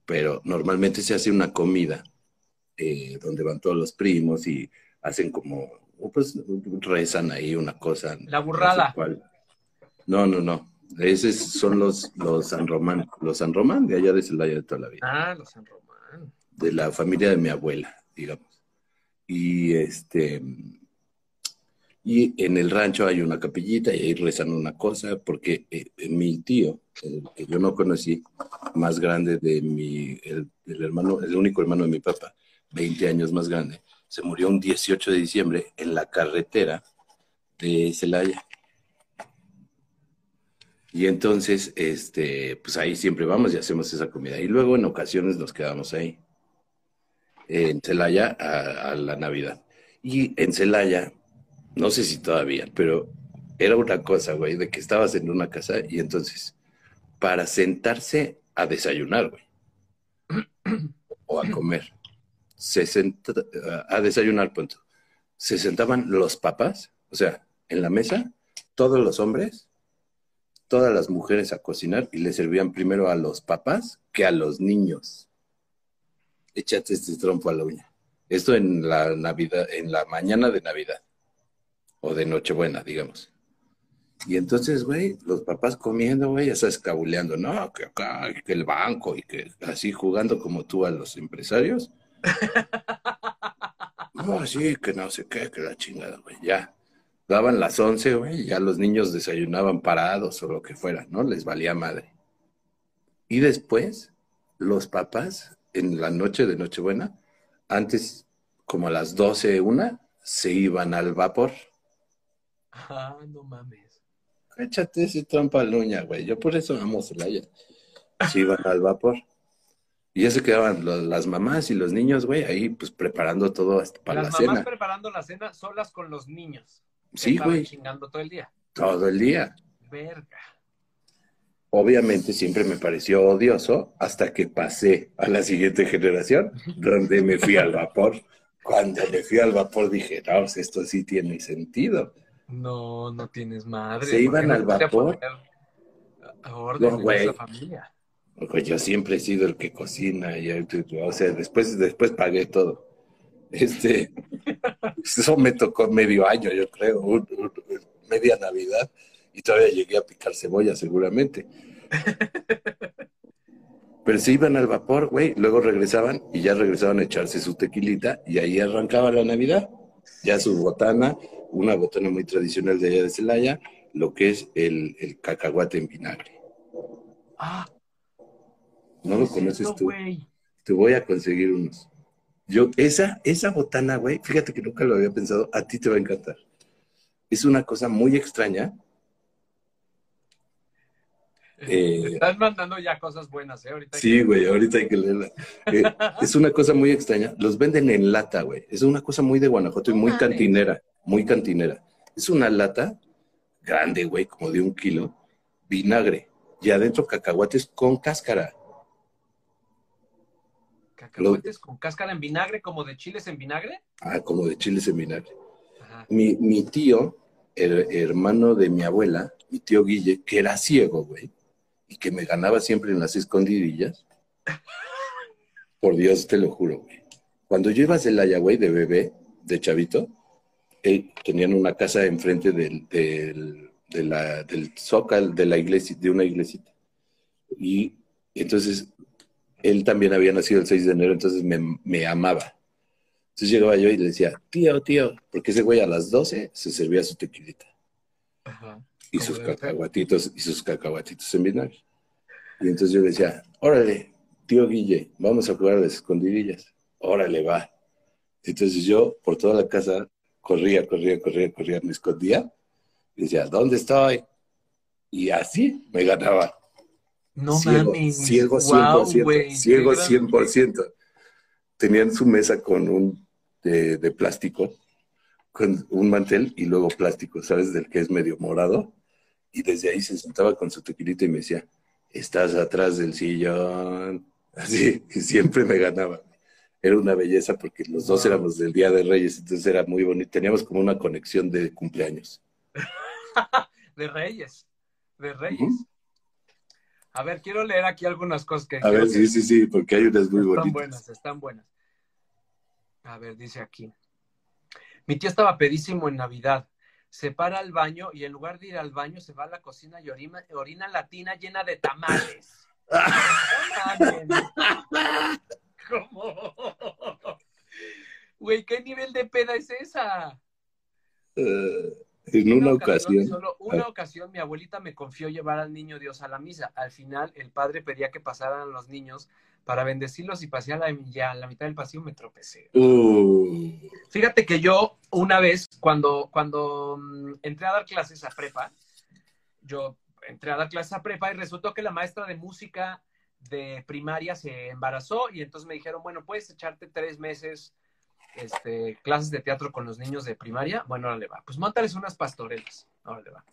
Pero normalmente se hace una comida eh, donde van todos los primos y hacen como, pues rezan ahí una cosa. La burrada. No, sé no, no, no. Esos son los, los San Román, los San Román de allá de Celaya de toda la vida Ah, los San Román. de la familia de mi abuela, digamos. Y este y en el rancho hay una capillita y ahí rezan una cosa, porque eh, mi tío, el que yo no conocí, más grande de mi, el, el hermano, el único hermano de mi papá, 20 años más grande, se murió un 18 de diciembre en la carretera de Celaya. Y entonces, este, pues ahí siempre vamos y hacemos esa comida. Y luego en ocasiones nos quedamos ahí, en Celaya, a, a la Navidad. Y en Celaya, no sé si todavía, pero era una cosa, güey, de que estabas en una casa y entonces, para sentarse a desayunar, güey, o a comer, se senta, a desayunar, punto. Se sentaban los papás, o sea, en la mesa, todos los hombres, todas las mujeres a cocinar y le servían primero a los papás que a los niños. Échate este trompo a la uña. Esto en la Navidad, en la mañana de Navidad o de Nochebuena, digamos. Y entonces, güey, los papás comiendo, güey, ya estás cabuleando, no, que acá, que el banco, y que así jugando como tú a los empresarios. No, sí, que no sé qué, que la chingada, güey, ya. Daban las once, güey, ya los niños desayunaban parados o lo que fuera, ¿no? Les valía madre. Y después, los papás, en la noche de Nochebuena, antes, como a las doce, una, se iban al vapor. Ah, no mames. Échate ese trampa al uña, güey. Yo por eso amo Celaya. Se iban al vapor. Y ya se quedaban las mamás y los niños, güey, ahí pues preparando todo hasta para Las la mamás cena. preparando la cena solas con los niños. Sí, güey, chingando todo el día. todo el día. Verga. Obviamente siempre me pareció odioso hasta que pasé a la siguiente generación, donde me fui al vapor. Cuando me fui al vapor dije, no, pues, esto sí tiene sentido. No, no tienes madre. Se ¿por iban al vapor? a- orden No, esa familia? Porque yo siempre he sido el que cocina, y, o sea, después, después pagué todo. Este, [laughs] eso me tocó medio año, yo creo, un- un- media Navidad, y todavía llegué a picar cebolla seguramente. [laughs] Pero se iban al vapor, güey, luego regresaban y ya regresaban a echarse su tequilita y ahí arrancaba la Navidad. Ya su botana, una botana muy tradicional de allá de Celaya, lo que es el, el cacahuate en vinagre. Ah, ¿No lo ¿qué es conoces tú? Te voy a conseguir unos. Yo, esa, esa botana, güey, fíjate que nunca lo había pensado, a ti te va a encantar. Es una cosa muy extraña. [laughs] Te Eh, Estás mandando ya cosas buenas, ¿eh? Ahorita sí, güey, ahorita hay que leerla. Eh, [laughs] es una cosa muy extraña. Los venden en lata, güey. Es una cosa muy de Guanajuato y muy cantinera, muy cantinera. Es una lata grande, güey, como de un kilo, vinagre. Y adentro cacahuates con cáscara. Cacahuetes con cáscara en vinagre, como de chiles en vinagre. Ah, como de chiles en vinagre. Ajá. Mi, mi tío, el hermano de mi abuela, mi tío Guille, que era ciego, güey, y que me ganaba siempre en las escondidillas. [laughs] Por Dios, te lo juro, güey. Cuando yo iba a Celaya, güey, de bebé, de chavito, eh, tenían una casa enfrente del, del, de la, del zócal de la iglesia, de una iglesita. Y entonces, él también había nacido el 6 de enero, entonces me, me amaba. Entonces llegaba yo y le decía, tío, tío, porque ese güey a las 12 se servía su tequilita Ajá. y sus cacahuatitos y sus cacahuatitos en vinagre. Y entonces yo le decía, órale, tío Guille, vamos a jugar a las escondidillas. Órale, va. Entonces yo por toda la casa corría, corría, corría, corría, me escondía y decía, ¿dónde estoy? Y así me ganaba. No ciego, mames. ciego 100%, Guau, güey, ciego qué gran- 100%. Tenían su mesa con un de, de plástico, con un mantel y luego plástico, ¿sabes? Del que es medio morado. Y desde ahí se sentaba con su tequilita y me decía, estás atrás del sillón. Así, [laughs] y siempre me ganaba. Era una belleza porque los dos Wow. éramos del Día de Reyes, entonces era muy bonito. Teníamos como una conexión de cumpleaños. [laughs] De Reyes. De Reyes. A ver, quiero leer aquí algunas cosas que. A ver, que sí, sí, sí, porque hay unas muy están bonitas. buenas, están buenas. A ver, dice aquí. Mi tío estaba pedísimo en Navidad. Se para al baño y en lugar de ir al baño se va a la cocina y orina, orina la tina llena de tamales. [laughs] [laughs] ¿Cómo? Güey, ¿qué nivel de peda es esa? Eh, en una ocasión. Solo una ocasión mi abuelita me confió llevar al niño Dios a la misa. Al final el padre pedía que pasaran los niños para bendecirlos y pasé a la, ya a la mitad del pasillo me tropecé. Uh, Fíjate que yo una vez cuando, cuando mm, entré a dar clases a prepa, yo entré a dar clases a prepa y resultó que la maestra de música de primaria se embarazó y entonces me dijeron, bueno, puedes echarte tres meses este, clases de teatro con los niños de primaria. Bueno, órale va. Pues montales unas pastorelas. Órale va.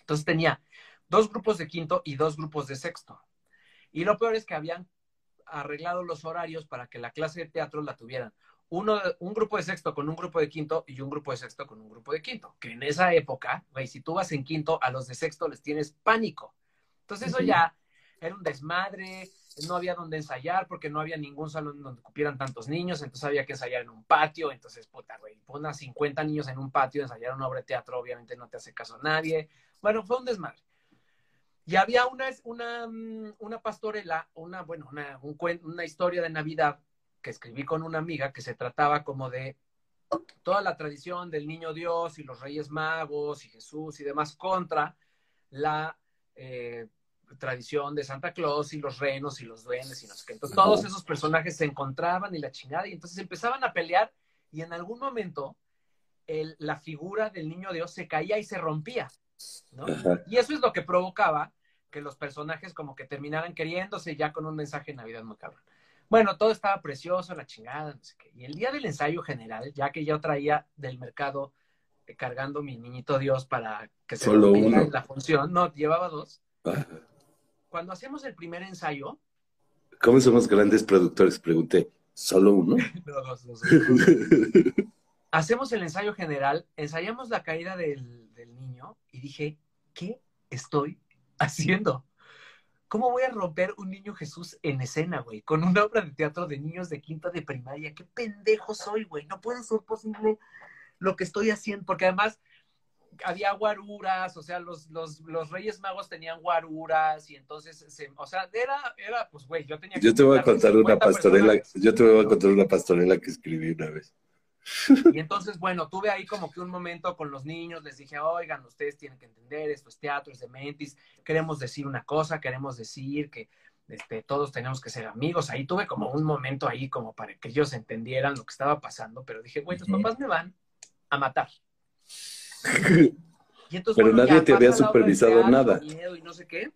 Entonces tenía dos grupos de quinto y dos grupos de sexto. Y lo peor es que habían arreglado los horarios para que la clase de teatro la tuvieran uno, un grupo de sexto con un grupo de quinto y un grupo de sexto con un grupo de quinto. Que en esa época, güey, si tú vas en quinto, a los de sexto les tienes pánico. Entonces eso ya era un desmadre, no había donde ensayar porque no había ningún salón donde cupieran tantos niños, entonces había que ensayar en un patio, entonces, puta, güey, ponas 50 niños en un patio, ensayar una obra de teatro, obviamente no te hace caso a nadie. Bueno, fue un desmadre. Y había una, una, mm, una pastorela, una, bueno, una, un, una historia de Navidad que escribí con una amiga que se trataba como de toda la tradición del niño Dios y los reyes magos y Jesús y demás contra la eh, tradición de Santa Claus y los renos y los duendes y no sé qué. Entonces todos esos personajes se encontraban y la chingada y entonces empezaban a pelear y en algún momento la figura del niño Dios se caía y se rompía. ¿no? Y eso es lo que provocaba que los personajes como que terminaran queriéndose ya con un mensaje de Navidad muy cabrón. Bueno, todo estaba precioso, la chingada, no sé qué. Y el día del ensayo general, ya que yo traía del mercado eh, cargando mi niñito Dios para que se Solo uno. la función, no, llevaba dos. Cuando hacemos el primer ensayo. ¿Cómo somos grandes productores? Pregunté. ¿Solo uno? [laughs] no, dos, dos, [laughs] hacemos el ensayo general, ensayamos la caída del, del niño y dije, ¿qué estoy haciendo? ¿Cómo voy a romper un niño Jesús en escena, güey? Con una obra de teatro de niños de quinta de primaria. ¿Qué pendejo soy, güey? No puede ser posible lo que estoy haciendo, porque además había guaruras, o sea, los, los, los Reyes Magos tenían guaruras y entonces, se, o sea, era, era, pues, güey, yo tenía que... Yo te voy a contar una pastorela, yo te voy a contar una pastorela que escribí una vez. Y entonces, bueno, tuve ahí como que un momento con los niños, les dije, oigan, ustedes tienen que entender, esto es teatro, es de mentis, queremos decir una cosa, queremos decir que este, todos tenemos que ser amigos. Ahí tuve como un momento ahí como para que ellos entendieran lo que estaba pasando, pero dije, güey, tus papás me van a matar. Y entonces, pero nadie te había supervisado nada. y no sé qué.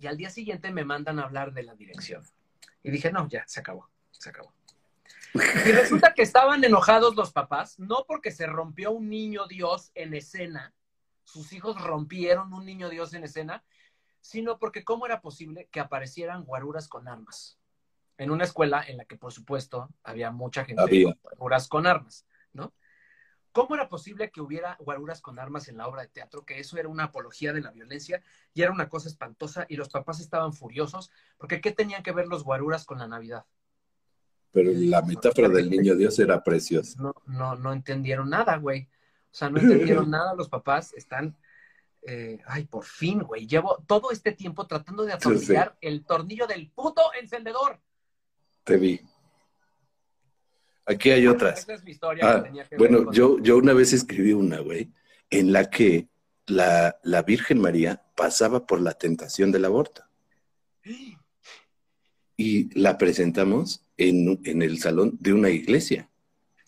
Y al día siguiente me mandan a hablar de la dirección. Y dije, no, ya, se acabó se acabó. Y resulta que estaban enojados los papás, no porque se rompió un niño Dios en escena, sus hijos rompieron un niño Dios en escena, sino porque cómo era posible que aparecieran guaruras con armas. En una escuela en la que, por supuesto, había mucha gente con guaruras con armas. ¿Cómo era posible que hubiera guaruras con armas en la obra de teatro? Que eso era una apología de la violencia y era una cosa espantosa y los papás estaban furiosos porque ¿qué tenían que ver los guaruras con la Navidad? Pero la metáfora del niño Dios era preciosa. No, no, no entendieron nada, güey. O sea, no entendieron [laughs] nada los papás. Están, eh, ay, por fin, güey. Llevo todo este tiempo tratando de atornillar el tornillo del puto encendedor. Te vi. Aquí hay otras. Esa es mi historia. Ah, bueno, yo, yo una vez escribí una, güey, en la que la, la Virgen María pasaba por la tentación del aborto. Y la presentamos en, el salón de una iglesia.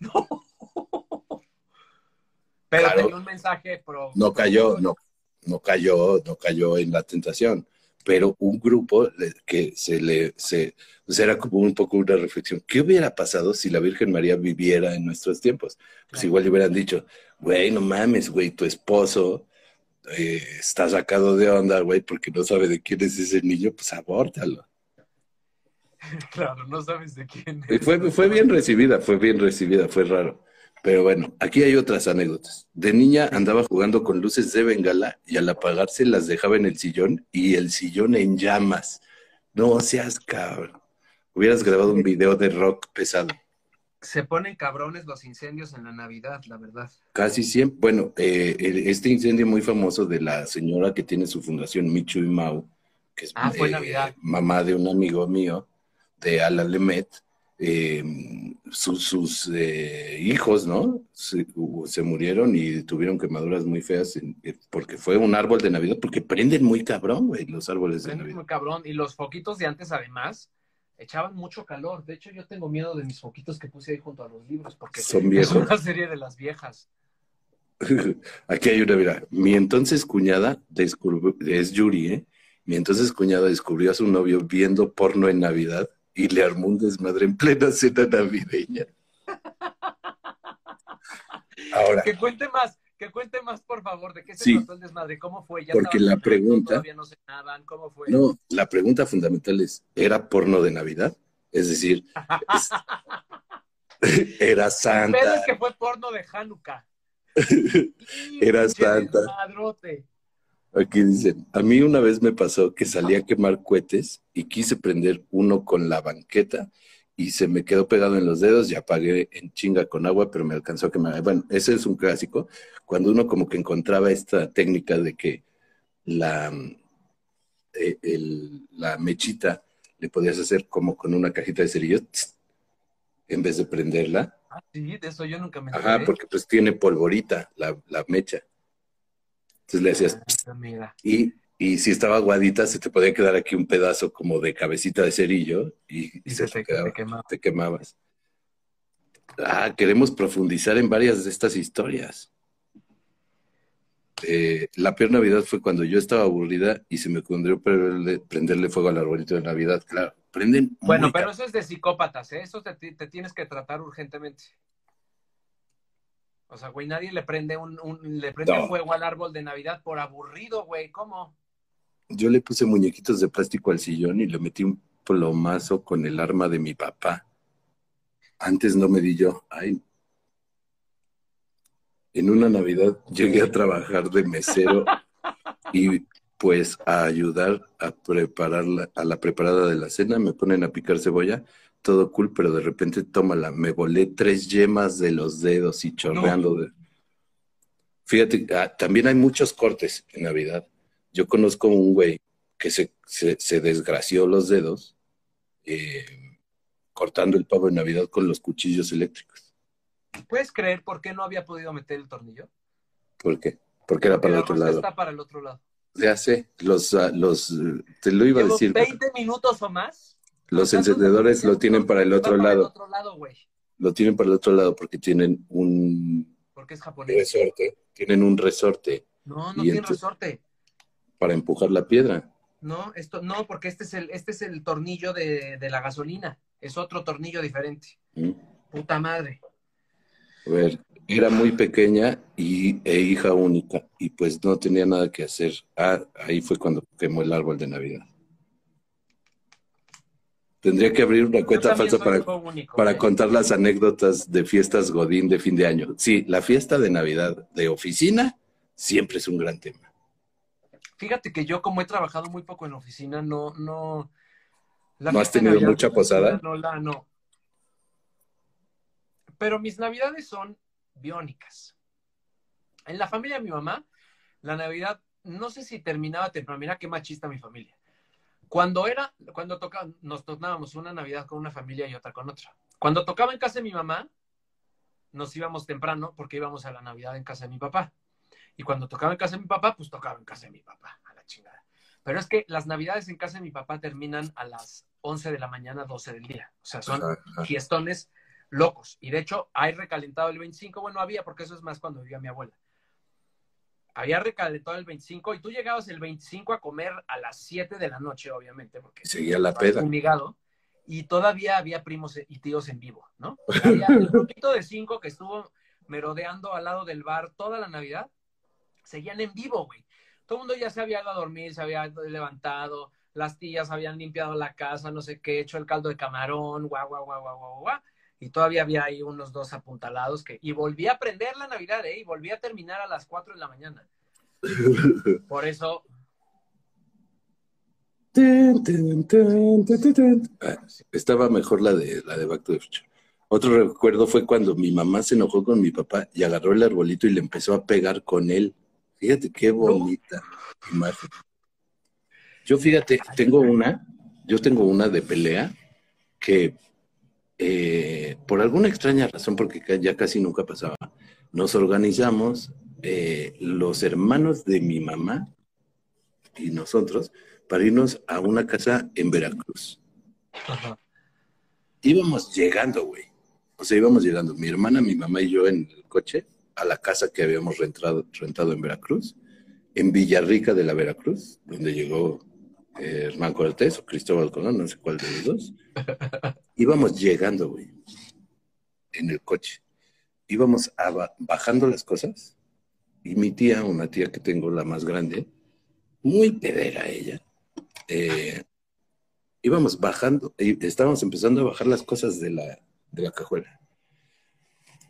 No. Pero tenía un mensaje No cayó, no, no cayó, no cayó en la tentación. Pero un grupo que se le, se, pues era como un poco una reflexión. ¿Qué hubiera pasado si la Virgen María viviera en nuestros tiempos? Pues igual le hubieran dicho, güey, no mames, güey, tu esposo eh, está sacado de onda, güey, porque no sabe de quién es ese niño, pues abórtalo. [laughs] Claro, no sabes de quién es. Fue, fue bien recibida, fue bien recibida, fue raro. Pero bueno, aquí hay otras anécdotas. De niña andaba jugando con luces de bengala y al apagarse las dejaba en el sillón y el sillón en llamas. No seas cabrón. Hubieras grabado un video de rock pesado. Se ponen cabrones los incendios en la Navidad, la verdad. Casi siempre. Bueno, eh, este incendio muy famoso de la señora que tiene su fundación, Michu y Mau, que es ah, fue eh, Navidad. mamá de un amigo mío, de Ala Lemet, eh, sus eh, hijos, ¿no? Se, murieron y tuvieron quemaduras muy feas eh, porque fue un árbol de Navidad, porque prenden muy cabrón, güey, los árboles de Navidad. muy cabrón. Y los foquitos de antes, además, echaban mucho calor. De hecho, yo tengo miedo de mis foquitos que puse ahí junto a los libros, porque son viejos. Es una serie de las viejas. [laughs] Aquí hay una, mira, mi entonces cuñada es Yuri, ¿eh? Mi entonces cuñada descubrió a su novio viendo porno en Navidad y le armó un desmadre en plena cena navideña. Ahora. Que cuente más, que cuente más, por favor, de qué se Sí. trató el desmadre, cómo fue. ¿Ya Porque la pregunta- Todavía no cenaban, ¿cómo fue? No, la pregunta fundamental es, ¿era porno de Navidad? Es decir, es- [laughs] era Pero es Santa. que fue porno de Hanukkah. [laughs] Era Santa. desmadrote. Aquí dicen, a mí una vez me pasó que salí a quemar cohetes y quise prender uno con la banqueta y se me quedó pegado en los dedos y apagué en chinga con agua, pero me alcanzó a quemar. Bueno, ese es un clásico, cuando uno como que encontraba esta técnica de que la, eh, el- la mechita le podías hacer como con una cajita de cerillos tss, en vez de prenderla. Ah, sí, de eso yo nunca me Ajá, enteré. porque pues tiene polvorita la, la mecha. Entonces le hacías Ah, mira. y, y si estaba aguadita, se te podía quedar aquí un pedazo como de cabecita de cerillo y, Y se, se te te, quedaba- te quemaba. te quemabas. Ah, queremos profundizar en varias de estas historias. Eh, la peor Navidad fue cuando yo estaba aburrida y se me ocurrió prenderle, prenderle fuego al arbolito de Navidad. Claro, prenden. Bueno, pero eso es de psicópatas, ¿eh? Eso te, te tienes que tratar urgentemente. O sea, güey, nadie le prende un, un- le prende No. fuego al árbol de Navidad por aburrido, güey. ¿Cómo? Yo le puse muñequitos de plástico al sillón y le metí un plomazo con el arma de mi papá. Antes no me di yo. Ay. En una Navidad llegué a trabajar de mesero [laughs] y pues a ayudar a preparar la- a la preparada de la cena. Me ponen a picar cebolla, todo cool, pero de repente tómala. Me volé tres yemas de los dedos y chorreando. de- Fíjate, ah, también hay muchos cortes en Navidad. Yo conozco un güey que se, se, se desgració los dedos eh, cortando el pavo de Navidad con los cuchillos eléctricos. ¿Puedes creer por qué no había podido meter el tornillo? ¿Por qué? Porque era para el otro lado. está para el otro lado. Ya sé, los, ah, los, eh, te lo iba a decir, 20 minutos o más. Los encendedores lo tienen para el otro lado. otro lado. Lo tienen para el otro lado porque tienen un Porque es japonés. resorte. Tienen un resorte No, no tiene resorte. para empujar la piedra. No, esto, no, porque este es el, este es el tornillo de, de la gasolina. Es otro tornillo diferente. ¿Mm? Puta madre. A ver, era muy pequeña y, e hija única, y pues no tenía nada que hacer. Ah, ahí fue cuando quemó el árbol de Navidad. Tendría que abrir una cuenta falsa para, hijo único, para ¿eh? contar las anécdotas de fiestas Godín de fin de año. Sí, la fiesta de Navidad de oficina siempre es un gran tema. Fíjate que yo, como he trabajado muy poco en oficina, no, no. la ¿No has tenido Navidad mucha posada? No, la, no. Pero mis navidades son biónicas. En la familia de mi mamá, la Navidad, no sé si terminaba temprano. Mira qué machista mi familia. Cuando era, cuando tocaba, nos tornábamos una Navidad con una familia y otra con otra. Cuando tocaba en casa de mi mamá, nos íbamos temprano porque íbamos a la Navidad en casa de mi papá. Y cuando tocaba en casa de mi papá, pues tocaba en casa de mi papá, a la chingada. Pero es que las Navidades en casa de mi papá terminan a las 11 de la mañana, 12 del día. O sea, son fiestones locos. Y de hecho, hay recalentado el 25. Bueno, había, porque eso es más cuando vivía mi abuela. Había recalentado el 25 y tú llegabas el 25 a comer a las 7 de la noche, obviamente, porque Seguía la peda. fumigado, y todavía había primos y tíos en vivo, ¿no? [laughs] Había el grupito de cinco que estuvo merodeando al lado del bar toda la Navidad, seguían en vivo, güey. Todo el mundo ya se había ido a dormir, se había levantado, las tías habían limpiado la casa, no sé qué, hecho el caldo de camarón, guau, guau, guau, guau, guau, guau. Y todavía había ahí unos dos apuntalados que... Y volví a prender la Navidad, ¿eh? Y volví a terminar a las 4 de la mañana. [laughs] Por eso... Ah, estaba mejor la de la de Back to the Future. Otro recuerdo fue cuando mi mamá se enojó con mi papá y agarró el arbolito y le empezó a pegar con él. Fíjate qué bonita imagen. Yo fíjate, tengo una, yo tengo una de pelea que eh, por alguna extraña razón, porque ya casi nunca pasaba, nos organizamos eh, los hermanos de mi mamá y nosotros para irnos a una casa en Veracruz. Íbamos llegando, güey. O sea, íbamos llegando, mi hermana, mi mamá y yo en el coche a la casa que habíamos rentado, rentado en Veracruz, en Villarrica de la Veracruz, donde llegó eh, Cortés o Cristóbal Colón, no sé cuál de los dos. Íbamos llegando, güey, en el coche. Íbamos bajando las cosas y mi tía, una tía que tengo, la más grande, muy pedera ella, eh, íbamos bajando, estábamos empezando a bajar las cosas de la, de la cajuela.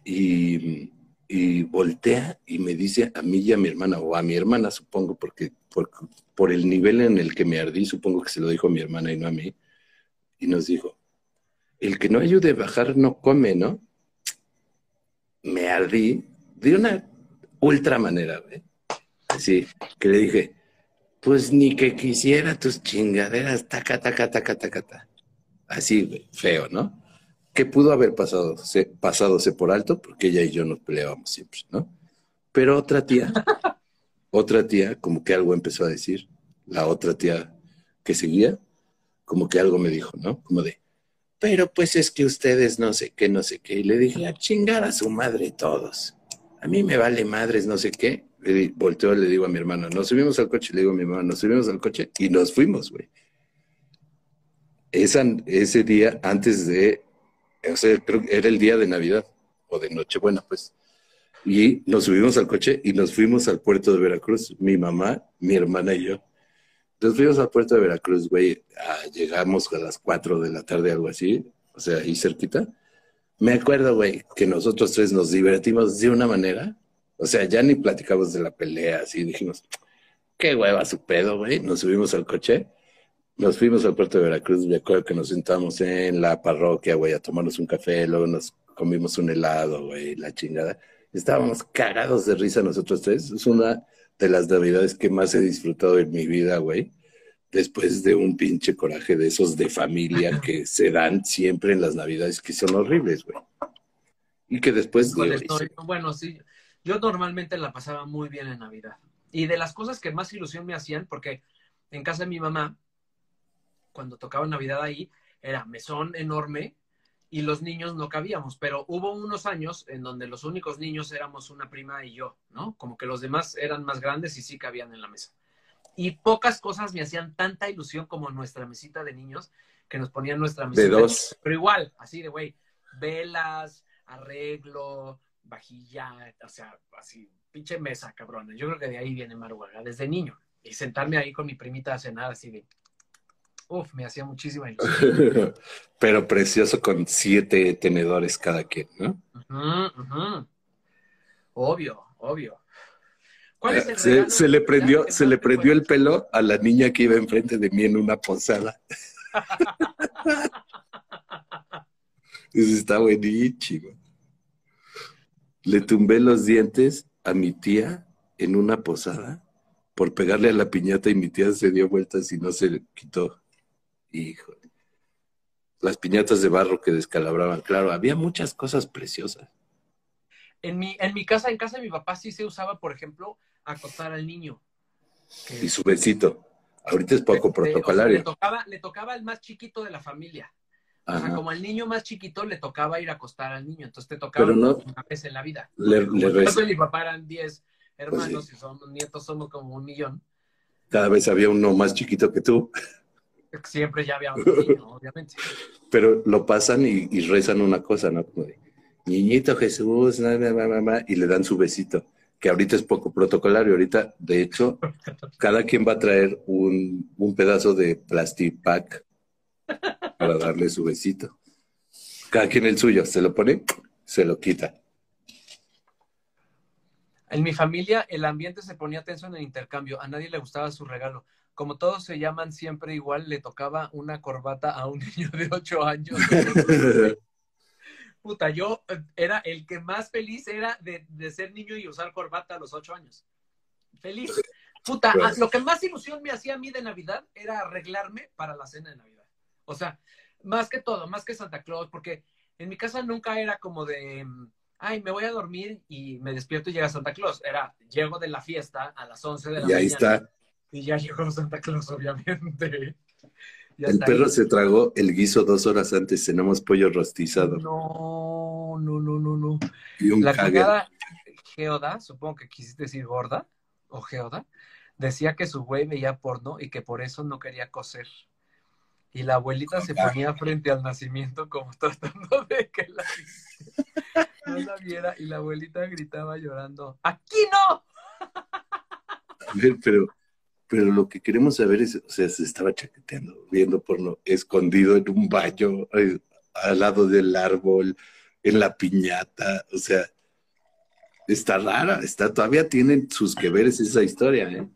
Y, y, voltea y me dice a mí y a mi hermana, o a mi hermana supongo, porque por, el nivel en el que me ardí, supongo que se lo dijo a mi hermana y no a mí, y nos dijo, el que no ayude a bajar no come, ¿no? Me ardí de una ultra manera, güey. Así, que le dije, pues ni que quisiera tus chingaderas, taca, taca, taca, taca, taca. Así, feo, ¿no? ¿Qué pudo haber pasado? Se, pasádose por alto, porque ella y yo nos peleábamos siempre, ¿no? Pero otra tía, [laughs] otra tía, como que algo empezó a decir, la otra tía que seguía, como que algo me dijo, ¿no? Como de, pero pues es que ustedes no sé qué, no sé qué. Y le dije, a chingar a su madre todos. A mí me vale madres, no sé qué. Le volteo, le digo a mi hermano, nos subimos al coche, le digo a mi hermano, nos subimos al coche y nos fuimos, güey. ese día, antes de, o sea, creo que era el día de Navidad o de Nochebuena, pues. Y nos subimos al coche y nos fuimos al puerto de Veracruz, mi mamá, mi hermana y yo. Nos fuimos al puerto de Veracruz, güey. Llegamos a las 4 de la tarde, algo así, o sea, ahí cerquita. Me acuerdo, güey, que nosotros tres nos divertimos de una manera. O sea, ya ni platicamos de la pelea, así dijimos, qué hueva su pedo, güey. Nos subimos al coche, nos fuimos al puerto de Veracruz. Me acuerdo que nos sentamos en la parroquia, güey, a tomarnos un café, luego nos comimos un helado, güey, la chingada. Estábamos cagados de risa nosotros tres. Es una de las navidades que más he disfrutado en mi vida, güey después de un pinche coraje de esos de familia [laughs] que se dan siempre en las navidades, que son horribles, güey. Y que después... bueno, sí, yo normalmente la pasaba muy bien en Navidad. Y de las cosas que más ilusión me hacían, porque en casa de mi mamá, cuando tocaba Navidad ahí, era mesón enorme y los niños no cabíamos, pero hubo unos años en donde los únicos niños éramos una prima y yo, ¿no? Como que los demás eran más grandes y sí cabían en la mesa. Y pocas cosas me hacían tanta ilusión como nuestra mesita de niños, que nos ponían nuestra mesita. De dos. pero igual, así de, güey, velas, arreglo, vajilla, o sea, así, pinche mesa, cabrón. Yo creo que de ahí viene Maruaga, desde niño. Y sentarme ahí con mi primita a cenar así de, uf, me hacía muchísima ilusión. [laughs] pero precioso con siete tenedores cada quien, ¿no? Obvio, obvio se, le prendió, se le prendió el pelo a la niña que iba enfrente de mí en una posada. [laughs] Eso está buenísimo. Le tumbé los dientes a mi tía en una posada por pegarle a la piñata y mi tía se dio vueltas y no se quitó. Híjole. Las piñatas de barro que descalabraban, claro, había muchas cosas preciosas. En mi, en mi casa, en casa de mi papá sí se usaba, por ejemplo, acostar al niño. Y su besito. Ahorita es poco protocolario. le, tocaba, le tocaba al más chiquito de la familia. O sea, como al niño más chiquito le tocaba ir a acostar al niño. Entonces te tocaba una vez en la vida. Le, le mi papá eran 10 hermanos pues y son nietos somos como un millón. Cada vez había uno más chiquito que tú. Siempre ya había [laughs] niño, obviamente. Pero lo pasan y, rezan una cosa, ¿no? Como de, niñito Jesús, y le dan su besito que ahorita es poco protocolario. Ahorita, de hecho, cada quien va a traer un, un pedazo de plastic pack para darle su besito. Cada quien el suyo, se lo pone, se lo quita. En mi familia el ambiente se ponía tenso en el intercambio, a nadie le gustaba su regalo. Como todos se llaman siempre igual, le tocaba una corbata a un [laughs] niño de ocho años. [laughs] puta, yo eh, era el que más feliz era de, ser niño y usar corbata a los ocho años. Feliz. Puta, pues lo que más ilusión me hacía a mí de Navidad era arreglarme para la cena de Navidad. O sea, más que todo, más que Santa Claus, porque en mi casa nunca era como de, ay, me voy a dormir y me despierto y llega Santa Claus. Era, llego de la fiesta a las once de la mañana. Y ahí está. Y ya llegó Santa Claus, obviamente el perro se tragó el guiso dos horas antes, cenamos pollo rostizado. No, no, no, no, no. Y un La cagada Geoda, supongo que quisiste decir gorda, o Geoda, decía que su güey veía porno y que por eso no quería coser. Y la abuelita se ponía frente al nacimiento como tratando de que la, [laughs] no la viera y la abuelita gritaba llorando, ¡aquí no! A ver, pero, pero lo que queremos saber es, o sea, se estaba chaqueteando, viendo porno, escondido en un baño, al lado del árbol, en la piñata, o sea, está rara, está, todavía tienen sus que veres esa historia, ¿eh?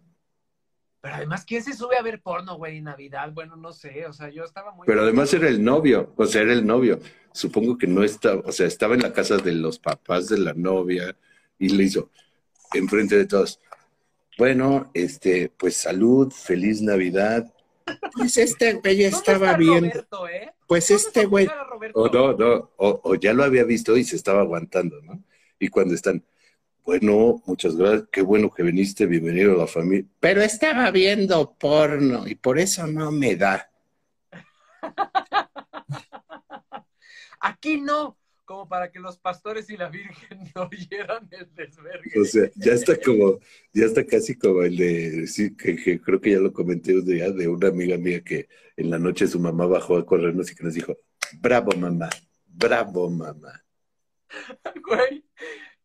Pero además, ¿quién se sube a ver porno, güey, en Navidad? Bueno, no sé, o sea, yo estaba muy... Pero además era el novio, o sea, era el novio. Supongo que no estaba, o sea, estaba en la casa de los papás de la novia y le hizo enfrente de todos. Bueno, este, pues salud, feliz Navidad. Pues este güey ¿Dónde estaba bien. Roberto, eh? Pues ¿Dónde este güey. O no, no, o, o ya lo había visto y se estaba aguantando, ¿no? Y cuando están, bueno, muchas gracias, qué bueno que viniste, bienvenido a la familia. Pero estaba viendo porno y por eso no me da. [laughs] Aquí no, como para que los pastores y la Virgen [laughs] no oyeran el desvergue. O sea, ya está como, ya está casi como el de, sí, que, que creo que ya lo comenté un día, de una amiga mía que en la noche su mamá bajó a corrernos y que nos dijo, bravo mamá, bravo mamá. [laughs] Güey,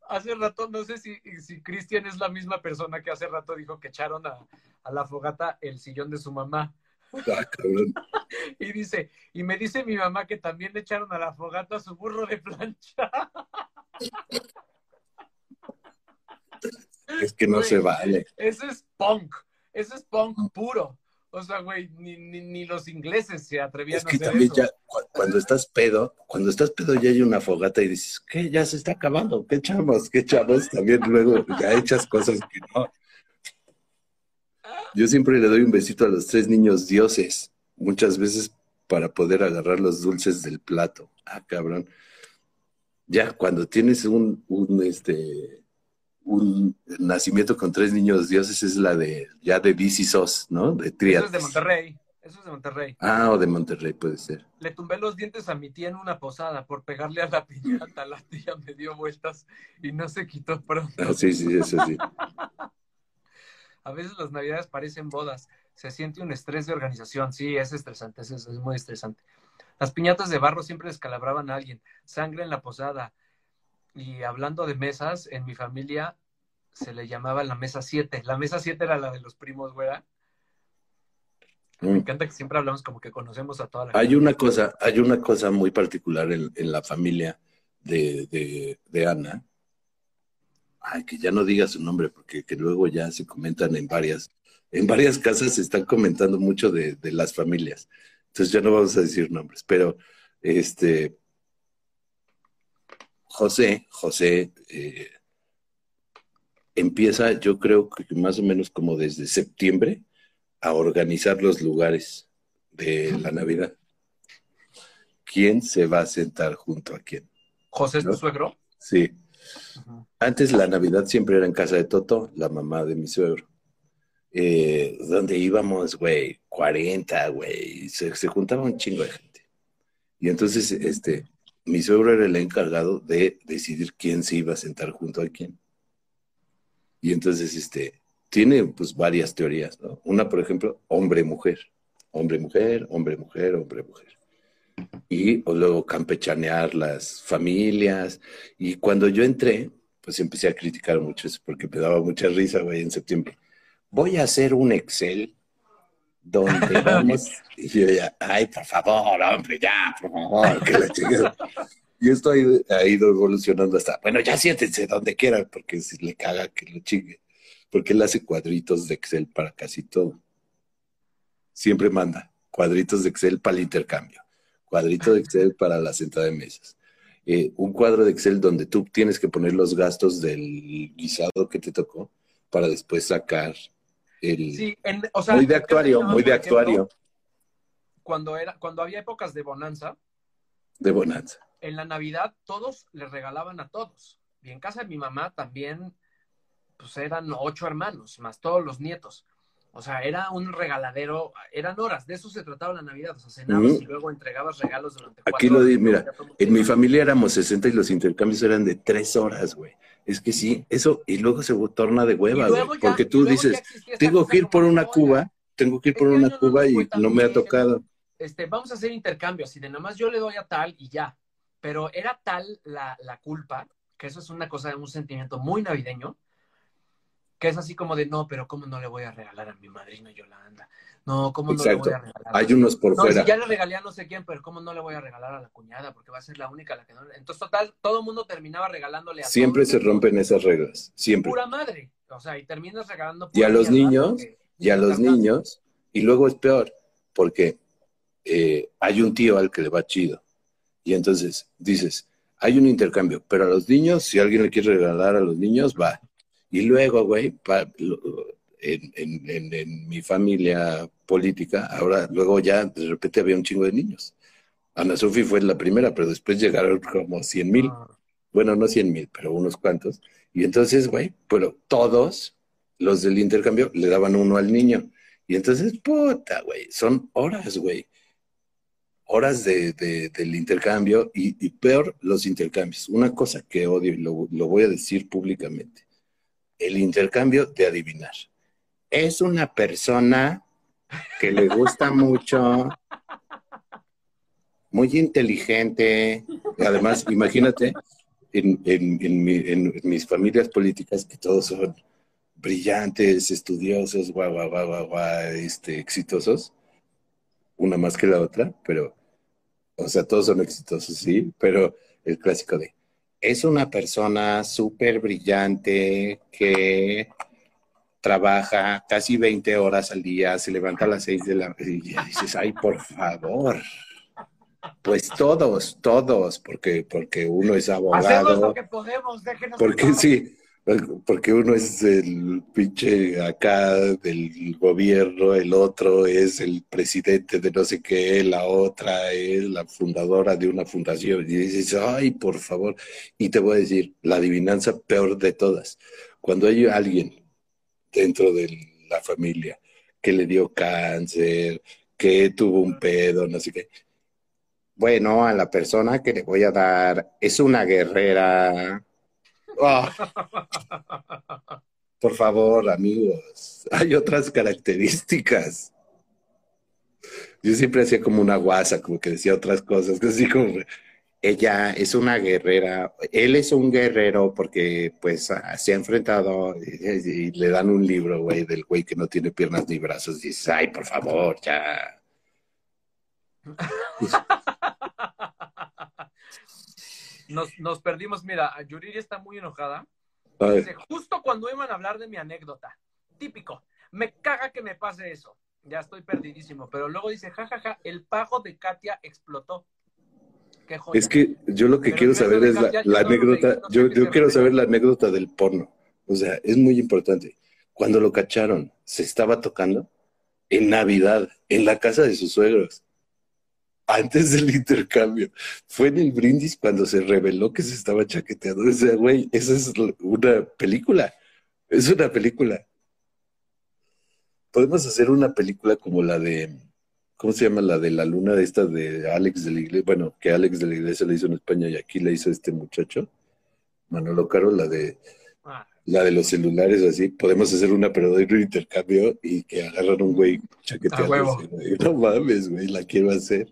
hace rato, no sé si, si Cristian es la misma persona que hace rato dijo que echaron a, a la fogata el sillón de su mamá. Ah, cabrón. [laughs] Y dice, y me dice mi mamá que también le echaron a la fogata su burro de plancha. [laughs] Es que no Güey, se vale. Eso es punk, eso es punk puro. O sea, güey, ni, ni, ni los ingleses se atrevían Es a hacer también eso. ya, cu- cuando estás pedo, cuando estás pedo ya hay una fogata y dices, ¿qué? Ya se está acabando, ¿qué echamos? ¿Qué echamos? También luego ya echas cosas que no. Yo siempre le doy un besito a los tres niños dioses, muchas veces para poder agarrar los dulces del plato. Ah, cabrón. Ya, cuando tienes un, un, este, un nacimiento con tres niños dioses es la de, ya de sos, ¿no? De Eso Trias. es de Monterrey, eso es de Monterrey. Ah, o de Monterrey puede ser. Le tumbé los dientes a mi tía en una posada por pegarle a la piñata. La tía me dio vueltas y no se quitó pronto. Ah, sí, sí, eso sí. [laughs] A veces las navidades parecen bodas. Se siente un estrés de organización. Sí, es estresante, es, es muy estresante. Las piñatas de barro siempre descalabraban a alguien. Sangre en la posada. Y hablando de mesas, en mi familia se le llamaba la mesa 7. La mesa 7 era la de los primos, güera. Me Mm. encanta que siempre hablamos como que conocemos a toda la Hay una cosa, hay una cosa muy particular en, en la familia de, de, de Ana. Ay, que ya no diga su nombre, porque que luego ya se comentan en varias, en varias casas se están comentando mucho de, de las familias. Entonces ya no vamos a decir nombres, pero este José, José eh, empieza, yo creo que más o menos como desde septiembre, a organizar los lugares de la Navidad. ¿Quién se va a sentar junto a quién? José es tu suegro. Sí. Antes la Navidad siempre era en casa de Toto, la mamá de mi suegro. Eh, donde íbamos, güey, 40, güey, se, se juntaba un chingo de gente. Y entonces, este, mi suegro era el encargado de decidir quién se iba a sentar junto a quién. Y entonces, este, tiene pues varias teorías, ¿no? Una, por ejemplo, hombre-mujer. Hombre-mujer, hombre-mujer, hombre-mujer. Y o luego campechanear las familias. Y cuando yo entré, pues empecé a criticar mucho eso porque me daba mucha risa, güey, en septiembre. Voy a hacer un Excel donde [laughs] vamos. Y yo ya, ay, por favor, hombre, ya, por favor, que la chingada. Y esto ha ido, ha ido evolucionando hasta, bueno, ya siéntense donde quieran, porque si le caga que lo chingue. Porque él hace cuadritos de Excel para casi todo. Siempre manda cuadritos de Excel para el intercambio, cuadrito de Excel para la sentada de mesas. Eh, un cuadro de Excel donde tú tienes que poner los gastos del guisado que te tocó para después sacar el... Sí, en- o sea, muy de actuario, muy de actuario Cuando, era, cuando había épocas de bonanza, de Bonanza. en la Navidad todos le regalaban a todos. Y en casa de mi mamá también, pues eran ocho hermanos, más todos los nietos. O sea, era un regaladero, eran horas, de eso se trataba la Navidad. O sea, cenabas y luego entregabas regalos durante Aquí cuatro lo horas. di- mira, En mi familia éramos 60 y los intercambios eran de tres horas, güey. Es que sí, eso, y luego se torna de hueva, güey. Porque tú dices, tengo que ir por una "Oiga, cuba, tengo que ir por este una año no cuba y no me ha tocado. este, vamos a hacer intercambios y de nada más yo le doy a tal y ya. Pero era tal la, la culpa, que eso es una cosa, un sentimiento muy navideño, que es así como de, no, pero ¿cómo no le voy a regalar a mi madrina Yolanda? No, ¿cómo no le voy a regalar? Hay unos por no, fuera. Si ya le regalé a no sé quién, pero ¿cómo no le voy a regalar a la cuñada? Porque va a ser la única a la que no. Entonces, total, todo el mundo terminaba regalándole a Siempre todos. se rompen esas reglas, siempre. Pura madre. O sea, y terminas regalando. Y a pura los niños, porque- y a los niños, y luego es peor, porque eh, hay un tío al que le va chido. Y entonces dices, hay un intercambio, pero a los niños, si alguien le quiere regalar a los niños, va. Y luego, güey, pa- en, en- en- en mi familia política, ahora, luego ya de repente había un chingo de niños. Ana Sofi fue la primera, pero después llegaron como 100 mil. Ah, Bueno, no 100 mil, pero unos cuantos. Y entonces, güey, pero todos los del intercambio le daban uno al niño. Y entonces, puta, güey, son horas, güey. Horas de, de- del intercambio y, y peor los intercambios. Una cosa que odio y lo, lo voy a decir públicamente. El intercambio de adivinar. Es una persona que le gusta mucho, muy inteligente. Además, imagínate, en, en- en mi- en mis familias políticas, que todos son brillantes, estudiosos, guau, guau, guau, guau, guau, este, exitosos, una más que la otra, pero, o sea, todos son exitosos, sí, pero el clásico de, es una persona súper brillante que trabaja casi 20 horas al día, se levanta a las 6 de la... [laughs] Y ya dices, ay, por favor. Pues todos, todos, porque, porque uno es Hacemos abogado. lo que podemos, déjenos. Porque sí, porque uno es el pinche acá del gobierno, el otro es el presidente de no sé qué, la otra es la fundadora de una fundación. Y dices, ay, por favor. Y te voy a decir, la adivinanza peor de todas. Cuando hay alguien dentro de la familia que le dio cáncer, que tuvo un pedo, no sé qué. Bueno, a la persona que le voy a dar es una guerrera. Ah, por favor, amigos, hay otras características. Yo siempre hacía como una guasa, como que decía otras cosas, como, ella es una guerrera, él es un guerrero porque pues se ha enfrentado y, y le dan un libro, güey, del güey que no tiene piernas ni brazos, y dices, ay, por favor, ya. [laughs] Nos, nos perdimos. Mira, Yuriri está muy enojada. Dice, justo cuando iban a hablar de mi anécdota. Típico. Me caga que me pase eso. Ya estoy perdidísimo. Pero luego dice, jajaja, el pago de Katia explotó. Qué joya. Es que yo lo que Pero quiero saber es la, anécdota, no yo, yo quiero saber la anécdota del porno. O sea, es muy importante. Cuando lo cacharon, se estaba tocando en Navidad, en la casa de sus suegros, antes del intercambio. Fue en el brindis cuando se reveló que se estaba chaqueteando. O sea, güey, esa es una película. Es una película. Podemos hacer una película como la de, ¿cómo se llama? La de la luna de esta de Alex de la Iglesia. Bueno, que Alex de la Iglesia le hizo en España y aquí le hizo este muchacho. Manolo Caro, la de Ah, la de los celulares así, podemos hacer una pero de un intercambio y que agarran un güey güey. No mames, güey, la quiero hacer.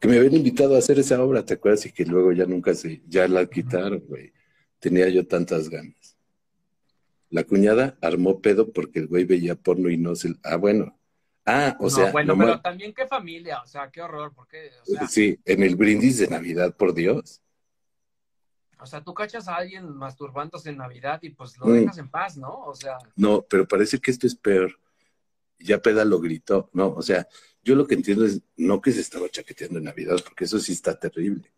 Que me habían invitado a hacer esa obra, ¿te acuerdas? Y que luego ya nunca se, ya la quitaron, güey. Tenía yo tantas ganas. La cuñada armó pedo porque el güey veía porno y no se... Ah, bueno. Ah, o no, sea, bueno, nomás- pero también qué familia, o sea, qué horror, porque, o sea, sí, en el brindis de Navidad, por Dios. o sea, tú cachas a alguien masturbándose en Navidad y pues lo Mm. dejas en paz, ¿no? O sea, No, pero parece que esto es peor. Ya Peda lo gritó. No, o sea, yo lo que entiendo es no que se estaba chaqueteando en Navidad, porque eso sí está terrible,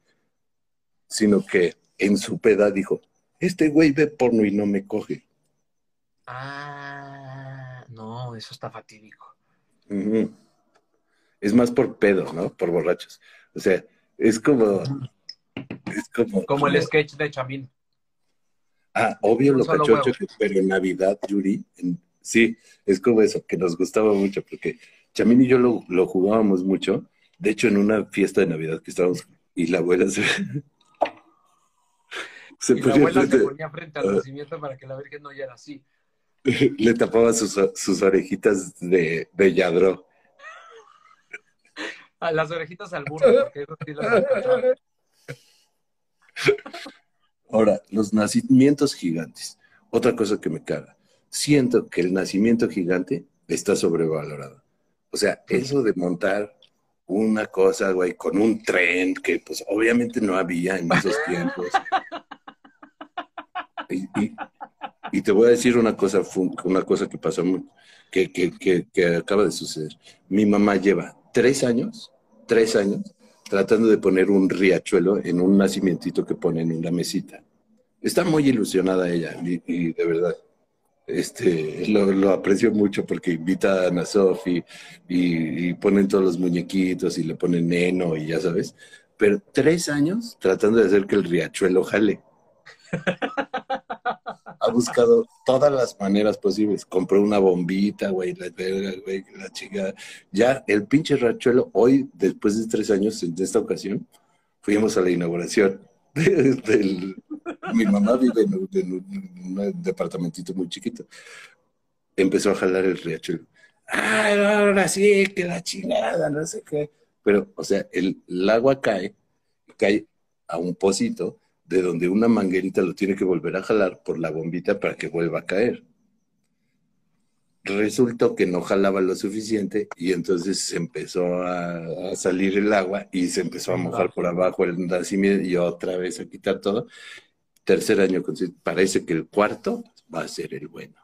sino que en su peda dijo, este güey ve porno y no me coge. ah, no, eso está fatídico. Es más por pedo, ¿no? Por borrachos. O sea, es como... Es como... Como el sketch de Chamín. Ah, obvio lo cachocho, pero en Navidad, Yuri, en- sí, es como eso, que nos gustaba mucho, porque Chamín y yo lo, lo jugábamos mucho. De hecho, en una fiesta de Navidad que estábamos, y la abuela se, [laughs] se Y la abuela se frente- ponía frente al nacimiento para que la Virgen no oyera así. [laughs] le tapaba sus, sus orejitas de, de. A las orejitas al burro, porque eso sí las. [laughs] Ahora, los nacimientos gigantes. Otra cosa que me caga. Siento que el nacimiento gigante está sobrevalorado. O sea, eso de montar una cosa, güey, con un tren que pues obviamente no había en esos tiempos. [laughs] Y, te voy a decir una cosa, una cosa que pasó, que, que, que, acaba de suceder. Mi mamá lleva tres años, tres años, tratando de poner un riachuelo en un nacimientito que pone en una mesita. Está muy ilusionada ella, y de verdad este, lo, aprecio mucho porque invita a Ana Sofi y, ponen todos los muñequitos y le ponen neno y ya sabes. Pero tres años tratando de hacer que el riachuelo jale. ha buscado todas las maneras posibles. Compró una bombita, güey, la güey, la chica. Ya el pinche riachuelo, hoy, después de tres años, en esta ocasión, fuimos a la inauguración [laughs] del, mi mamá vive en, un departamentito muy chiquito. Empezó a jalar el riachuelo. Ay, ahora sí, que la chingada, no sé qué. Pero, o sea, el, agua cae, cae a un pocito de donde una manguerita lo tiene que volver a jalar por la bombita para que vuelva a caer. Resultó que no jalaba lo suficiente y entonces se empezó a, a, salir el agua y se empezó a mojar por abajo el nacimiento y otra vez a quitar todo tercer año, parece que el cuarto va a ser el bueno.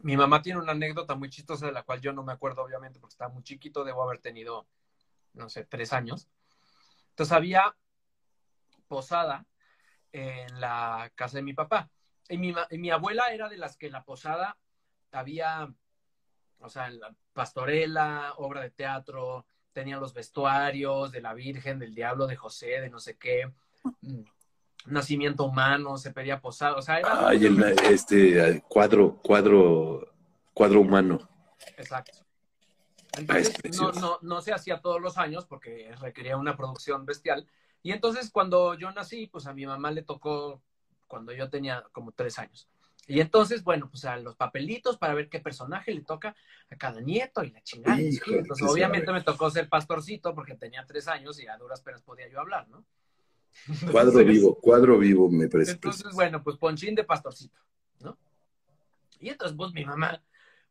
Mi mamá tiene una anécdota muy chistosa de la cual yo no me acuerdo, obviamente, porque estaba muy chiquito, debo haber tenido, no sé, tres años. Entonces había posada en la casa de mi papá. Y mi, mi abuela era de las que en la posada había, o sea, la pastorela, obra de teatro, tenía los vestuarios de la Virgen, del Diablo, de José, de no sé qué nacimiento humano, se pedía posada, o sea, era... Ay, el, este cuadro, cuadro, cuadro humano. Exacto. Entonces, no, no, no se hacía todos los años porque requería una producción bestial. Y entonces cuando yo nací, pues a mi mamá le tocó cuando yo tenía como tres años. Y entonces, bueno, pues a los papelitos para ver qué personaje le toca a cada nieto y la chingada. entonces, obviamente me tocó ser pastorcito porque tenía tres años y a duras penas podía yo hablar, ¿no? [laughs] Cuadro vivo, cuadro vivo me parece. Entonces, bueno, pues ponchín de pastorcito, ¿no? Y entonces, pues mi mamá,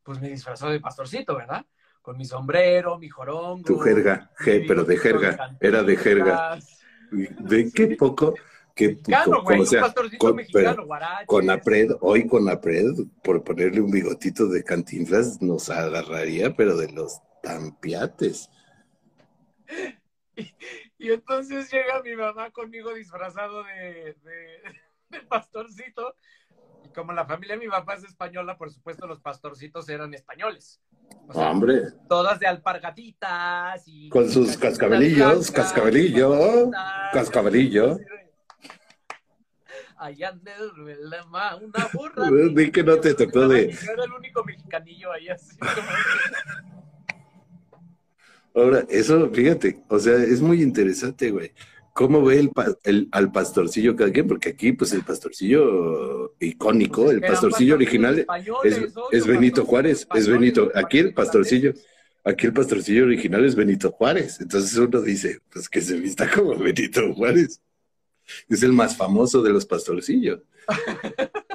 pues me disfrazó de pastorcito, ¿verdad? Con mi sombrero, mi jorongo. Tu jerga, pero de jerga, era de jerga. ¿De qué poco? Que, mexicano, güey, un pastorcito con, mexicano, con Apred, hoy con Apred, por ponerle un bigotito de cantinflas, nos agarraría, pero de los tampiates. [laughs] Y entonces llega mi mamá conmigo disfrazado de, [laughs] de, pastorcito. Y como la familia de mi papá es española, por supuesto los pastorcitos eran españoles. Hombre. Todas de alpargatitas y... Con sus cascabelillos, cascabelillo, cascabelillo. Allá ande una [laughs] burra. Di que no te tocó de... era el único mexicanillo ahí así. [laughs] Ahora, eso, fíjate, o sea, es muy interesante, güey. ¿Cómo ve el, al pastorcillo cada quien? Porque aquí, pues, el pastorcillo icónico, el pastorcillo original es, Benito Juárez, es Benito. Aquí el pastorcillo, aquí el pastorcillo original es Benito Juárez. Entonces uno dice, pues que se vista como Benito Juárez. Es el más famoso de los pastorcillos. [laughs]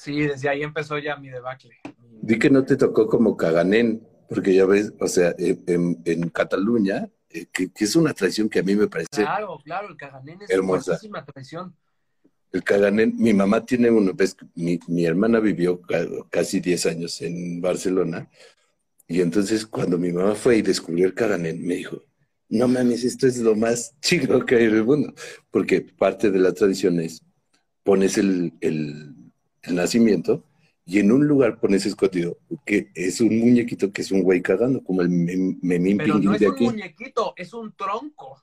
Sí, desde ahí empezó ya mi debacle. Di que no te tocó como Caganen, porque ya ves, o sea, en, Cataluña, eh, que, es una tradición que a mí me parece. Claro, claro, el Caganen es hermosa. una tradición. El Caganen, mi mamá tiene uno, ves, mi, mi hermana vivió casi 10 años en Barcelona, y entonces cuando mi mamá fue y descubrió el Caganen, me dijo, no mames, esto es lo más chido que hay en el mundo, porque parte de la tradición es, pones el, el, el nacimiento, y en un lugar pones escondido que es un muñequito que es un güey cagando, como el memín Pero no es un muñequito, es un tronco.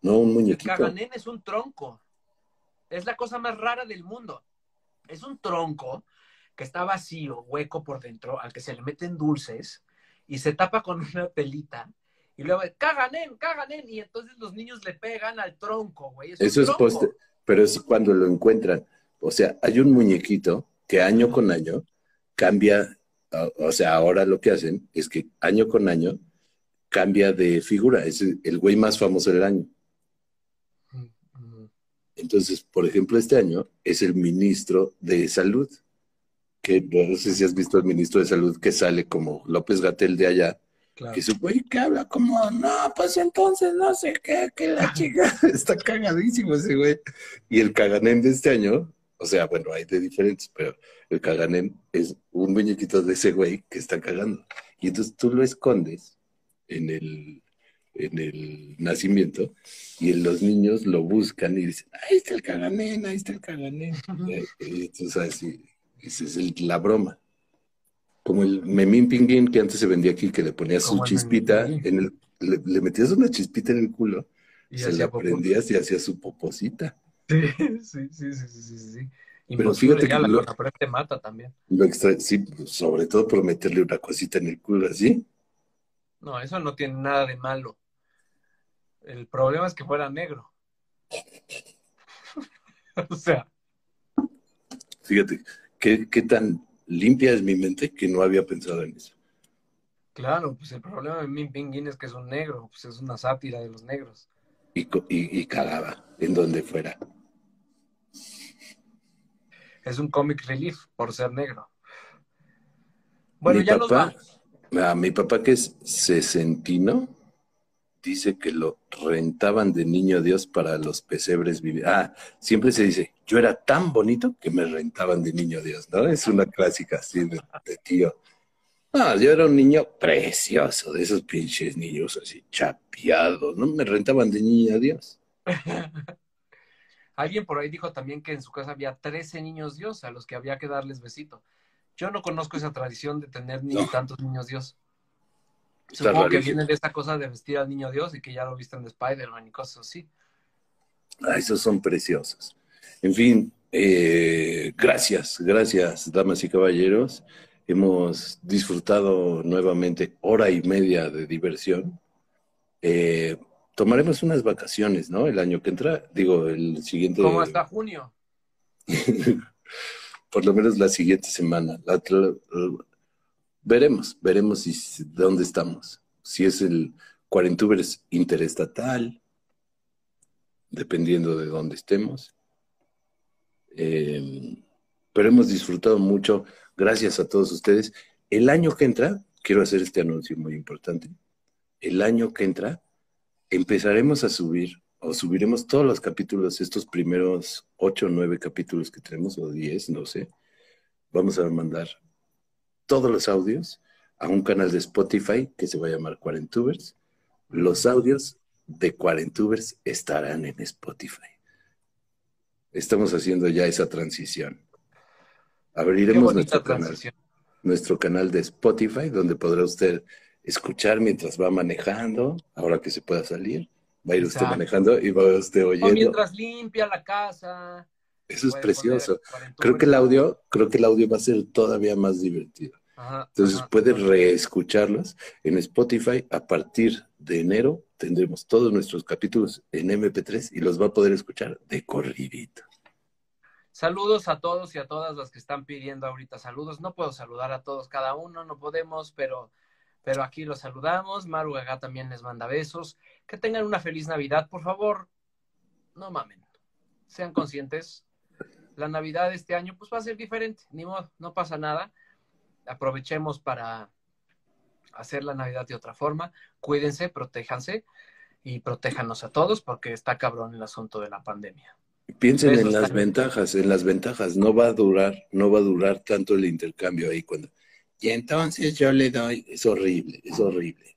No, un muñequito. El caganén es un tronco. Es la cosa más rara del mundo. Es un tronco que está vacío, hueco por dentro, al que se le meten dulces y se tapa con [laughs] una pelita. Y luego, caganen, caganen. Y entonces los niños le pegan al tronco, güey. Eso es poste, pero es cuando lo encuentran. O sea, hay un muñequito que año con año cambia, o sea, ahora lo que hacen es que año con año cambia de figura, es el güey más famoso del año. Mm, Entonces, por ejemplo, este año es el ministro de Salud, que no sé si has visto al ministro de Salud que sale como López Gatel de allá, Claro. que es un güey que habla como, no, pues entonces no sé qué, que la [laughs] chica [laughs] está cagadísimo ese güey. Y el caganem de este año, o sea, bueno, hay de diferentes, pero el caganem es un muñequito de ese güey que está cagando. Y entonces tú lo escondes en el, en el nacimiento y los niños lo buscan y dicen, ahí está el caganem, ahí está el caganem. Y entonces así, esa es el- la broma. Como el memín pinguín que antes se vendía aquí, que le ponías su el chispita, en el, le, le metías una chispita en el culo, Y se la popó. prendías y hacía su poposita. Sí, sí, sí, sí, sí, sí, sí. Pero Imposible fíjate ya que la lo- te mata también. Lo extra, sí, sobre todo por meterle una cosita en el culo así. No, eso no tiene nada de malo. El problema es que fuera negro. [laughs] o sea, Fíjate, qué, qué tan limpia es mi mente que no había pensado en eso. claro, pues el problema de Min Pinguín es que es un negro, pues es una sátira de los negros. Y, y, y cagaba en donde fuera. Es un comic relief por ser negro. Bueno, Mi ya nos papá- vamos. A mi papá, que es sesentino, dice que lo rentaban de niño Dios para los pesebres vivir. Ah, siempre se dice, yo era tan bonito que me rentaban de niño Dios, ¿no? Es una clásica así de, de tío. No, yo era un niño precioso, de esos pinches niños así chapeados, ¿no? Me rentaban de niño Dios. [laughs] Alguien por ahí dijo también que en su casa había 13 niños Dios a los que había que darles besito. Yo no conozco esa tradición de tener ni No. tantos niños Dios. Está Supongo que viene de esta cosa de vestir al niño Dios y que ya lo visten de Spider-Man y cosas así. Ah, esos son preciosos. En fin, eh, gracias, gracias, damas y caballeros. Hemos disfrutado nuevamente hora y media de diversión. Eh, tomaremos unas vacaciones, ¿no? El año que entra, digo, el siguiente. Como hasta junio. [laughs] Por lo menos la siguiente semana. La veremos, veremos si, dónde estamos. Si es el Cuarentubers interestatal, dependiendo de dónde estemos. Eh, pero hemos disfrutado mucho. Gracias a todos ustedes. El año que entra, quiero hacer este anuncio muy importante. El año que entra, empezaremos a subir o subiremos todos los capítulos, estos primeros ocho o nueve capítulos que tenemos, o diez, no sé. Vamos a mandar todos los audios a un canal de Spotify que se va a llamar Cuarentubers. Los audios de Cuarentubers estarán en Spotify. Estamos haciendo ya esa transición. Abriremos nuestro canal, nuestro canal de Spotify, donde podrá usted escuchar mientras va manejando, ahora que se pueda salir. Va a ir usted manejando y va usted O oyendo. mientras limpia la casa. Eso es precioso. poner. Creo que el audio, creo que el audio va a ser todavía más divertido. Ajá, Entonces ajá. puede reescucharlos en Spotify. A partir de enero tendremos todos nuestros capítulos en MP3 y los va a poder escuchar de corridito. Saludos a todos y a todas las que están pidiendo ahorita saludos. No puedo saludar a todos cada uno, no podemos, pero, pero aquí los saludamos. Maru Gagá también les manda besos. Que tengan una feliz Navidad, por favor. No mamen. Sean conscientes. La Navidad de este año pues va a ser diferente. Ni modo, no pasa nada. Aprovechemos para hacer la Navidad de otra forma. Cuídense, protéjanse y protéjanos a todos porque está cabrón el asunto de la pandemia. Piensen Besos en las también. ventajas, en las ventajas. No va a durar, no va a durar tanto el intercambio ahí cuando. Y entonces yo le doy. Es horrible, es horrible.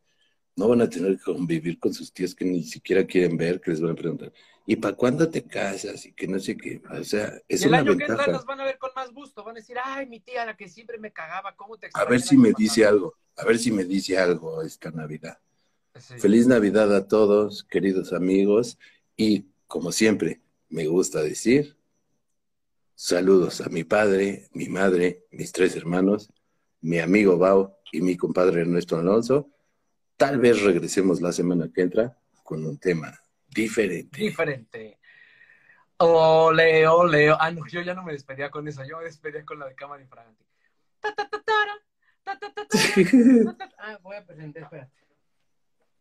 No van a tener que convivir con sus tíos que ni siquiera quieren ver, que les van a preguntar. ¿Y para cuándo te casas? Y que no sé qué. O sea, es el una año que ventaja. las van a ver con más gusto. Van a decir, ay, mi tía, la que siempre me cagaba, ¿cómo te A ver si me pasado?" dice algo. A ver si me dice algo esta Navidad. Sí. Feliz Navidad a todos, queridos amigos. Y como siempre, me gusta decir, saludos a mi padre, mi madre, mis tres hermanos, mi amigo Bao y mi compadre Ernesto Alonso. Tal vez regresemos la semana que entra con un tema diferente. Diferente. Ole, ole. Ah, no, yo ya no me despedía con eso. Yo me despedía con la de cámara infragante. Ah, voy a presentar, espérate.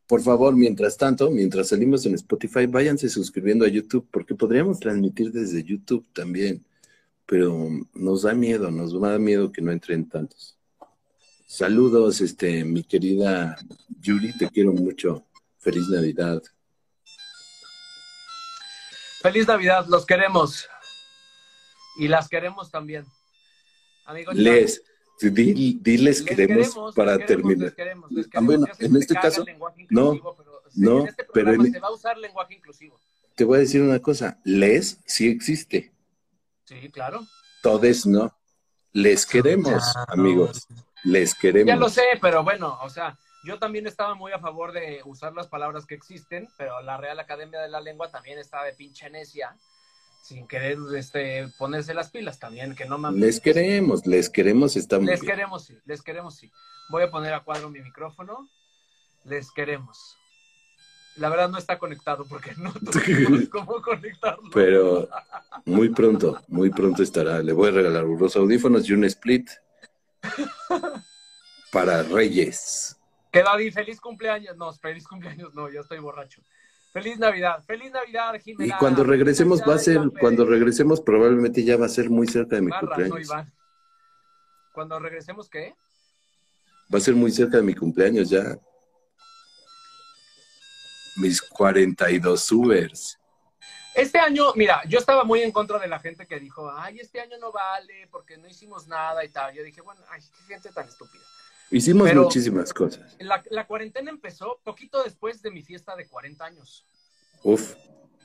por favor, mientras tanto, mientras salimos en Spotify, váyanse suscribiendo a YouTube, porque podríamos transmitir desde YouTube también, pero nos da miedo, nos da miedo que no entren tantos. Saludos, este, mi querida Yuri, te quiero mucho. Feliz Navidad. Feliz Navidad, los queremos. Y las queremos también. Amigos, Les, di- diles queremos, para les queremos, terminar. les queremos, les Ah, queremos. bueno, en te este caso, no, inclusivo, pero no, en este pero en- se va a usar lenguaje inclusivo. Te voy a decir una cosa, les sí existe, Sí, claro. todes no. Les queremos, amigos, les queremos. Ya lo sé, pero bueno, o sea, yo también estaba muy a favor de usar las palabras que existen, pero la Real Academia de la Lengua también estaba de pinche necia, sin querer este, ponerse las pilas también, que no mames. Les queremos, les queremos, está muy Les bien. queremos, sí, les queremos, sí. Voy a poner a cuadro mi micrófono. Les queremos. La verdad no está conectado porque no [laughs] tuvimos cómo conectarlo. Pero muy pronto, muy pronto estará. Le voy a regalar unos audífonos y un split [laughs] para Reyes. Que David, feliz cumpleaños. No, feliz cumpleaños, no, ya estoy borracho. Feliz Navidad, feliz Navidad, Y Jimena. cuando regresemos va a ser, Iván Pérez. cuando regresemos probablemente ya va a ser muy cerca de mi Barra, no, cumpleaños. Iván. Cuando regresemos, ¿qué? Va a ser muy cerca de mi cumpleaños ya. Mis 42 subers. Este año, mira, yo estaba muy en contra de la gente que dijo, ay, este año no vale porque no hicimos nada y tal. Yo dije, bueno, ay, qué gente tan estúpida. Hicimos Pero- muchísimas cosas. La, la cuarentena empezó poquito después de mi fiesta de 40 años. Uf,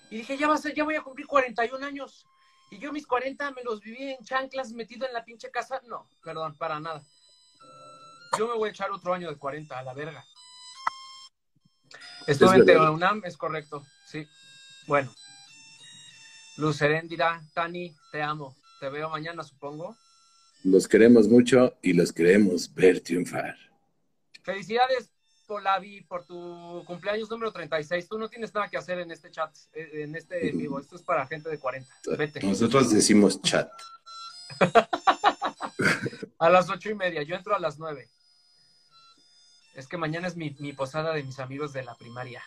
Y dije, ya va a ser, ya voy a cumplir 41 años. Y yo mis 40 me los viví en chanclas metido en la pinche casa. No, perdón, para nada. Yo me voy a echar otro año de 40 a la verga. Estuve en verdad. TEUNAM, es correcto, sí. Bueno. Luz Heréndira, Tani, te amo. Te veo mañana, supongo. los queremos mucho y los queremos ver triunfar. Felicidades, Polavi, por tu cumpleaños número 36. Tú no tienes nada que hacer en este chat, eh, en este vivo. Esto es para gente de 40. Vete. Nosotros decimos chat. [laughs] A las ocho y media. Yo entro a las nueve. Es que mañana es mi, mi posada de mis amigos de la primaria.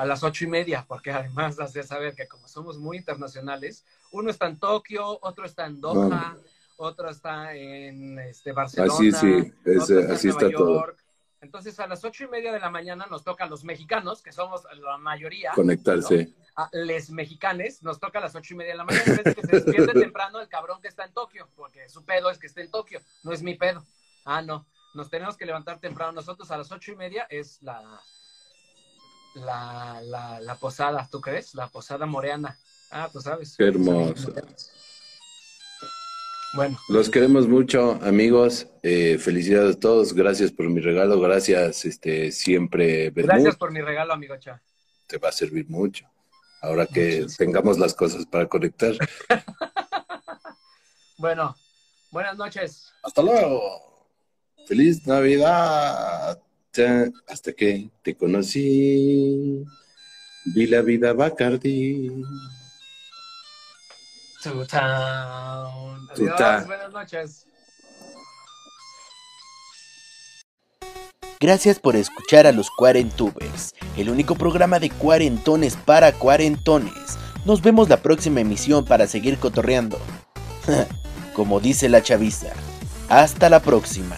A las ocho y media, porque además has de saber que como somos muy internacionales, uno está en Tokio, otro está en Doha, otro está en este, Barcelona, Así sí, es- otro está así en Nueva está todo. York. Entonces a las ocho y media de la mañana nos toca a los mexicanos, que somos la mayoría, Conectarse. a les mexicanes, nos toca a las ocho y media de la mañana, en vez que se despierte [laughs] temprano el cabrón que está en Tokio, porque su pedo es que esté en Tokio, no es mi pedo. Ah, no, nos tenemos que levantar temprano nosotros a las ocho y media, es la, la, la, la posada, ¿tú crees? La posada moreana. Ah, tú sabes. Qué hermoso. Bueno, Los queremos mucho, amigos. Eh, felicidades a todos. Gracias por mi regalo. Gracias, este, siempre. Bermud. gracias por mi regalo, amigo Cha. Te va a servir mucho. Ahora que tengamos las cosas para conectar. [laughs] Bueno, buenas noches. Hasta luego. Feliz Navidad. Ya, Hasta que te conocí. Vi la vida Bacardi. Town. Adiós, town. buenas noches. Gracias por escuchar a los Cuarentubers, el único programa de cuarentones para cuarentones. Nos vemos la próxima emisión para seguir cotorreando. [laughs] Como dice la chaviza. Hasta la próxima.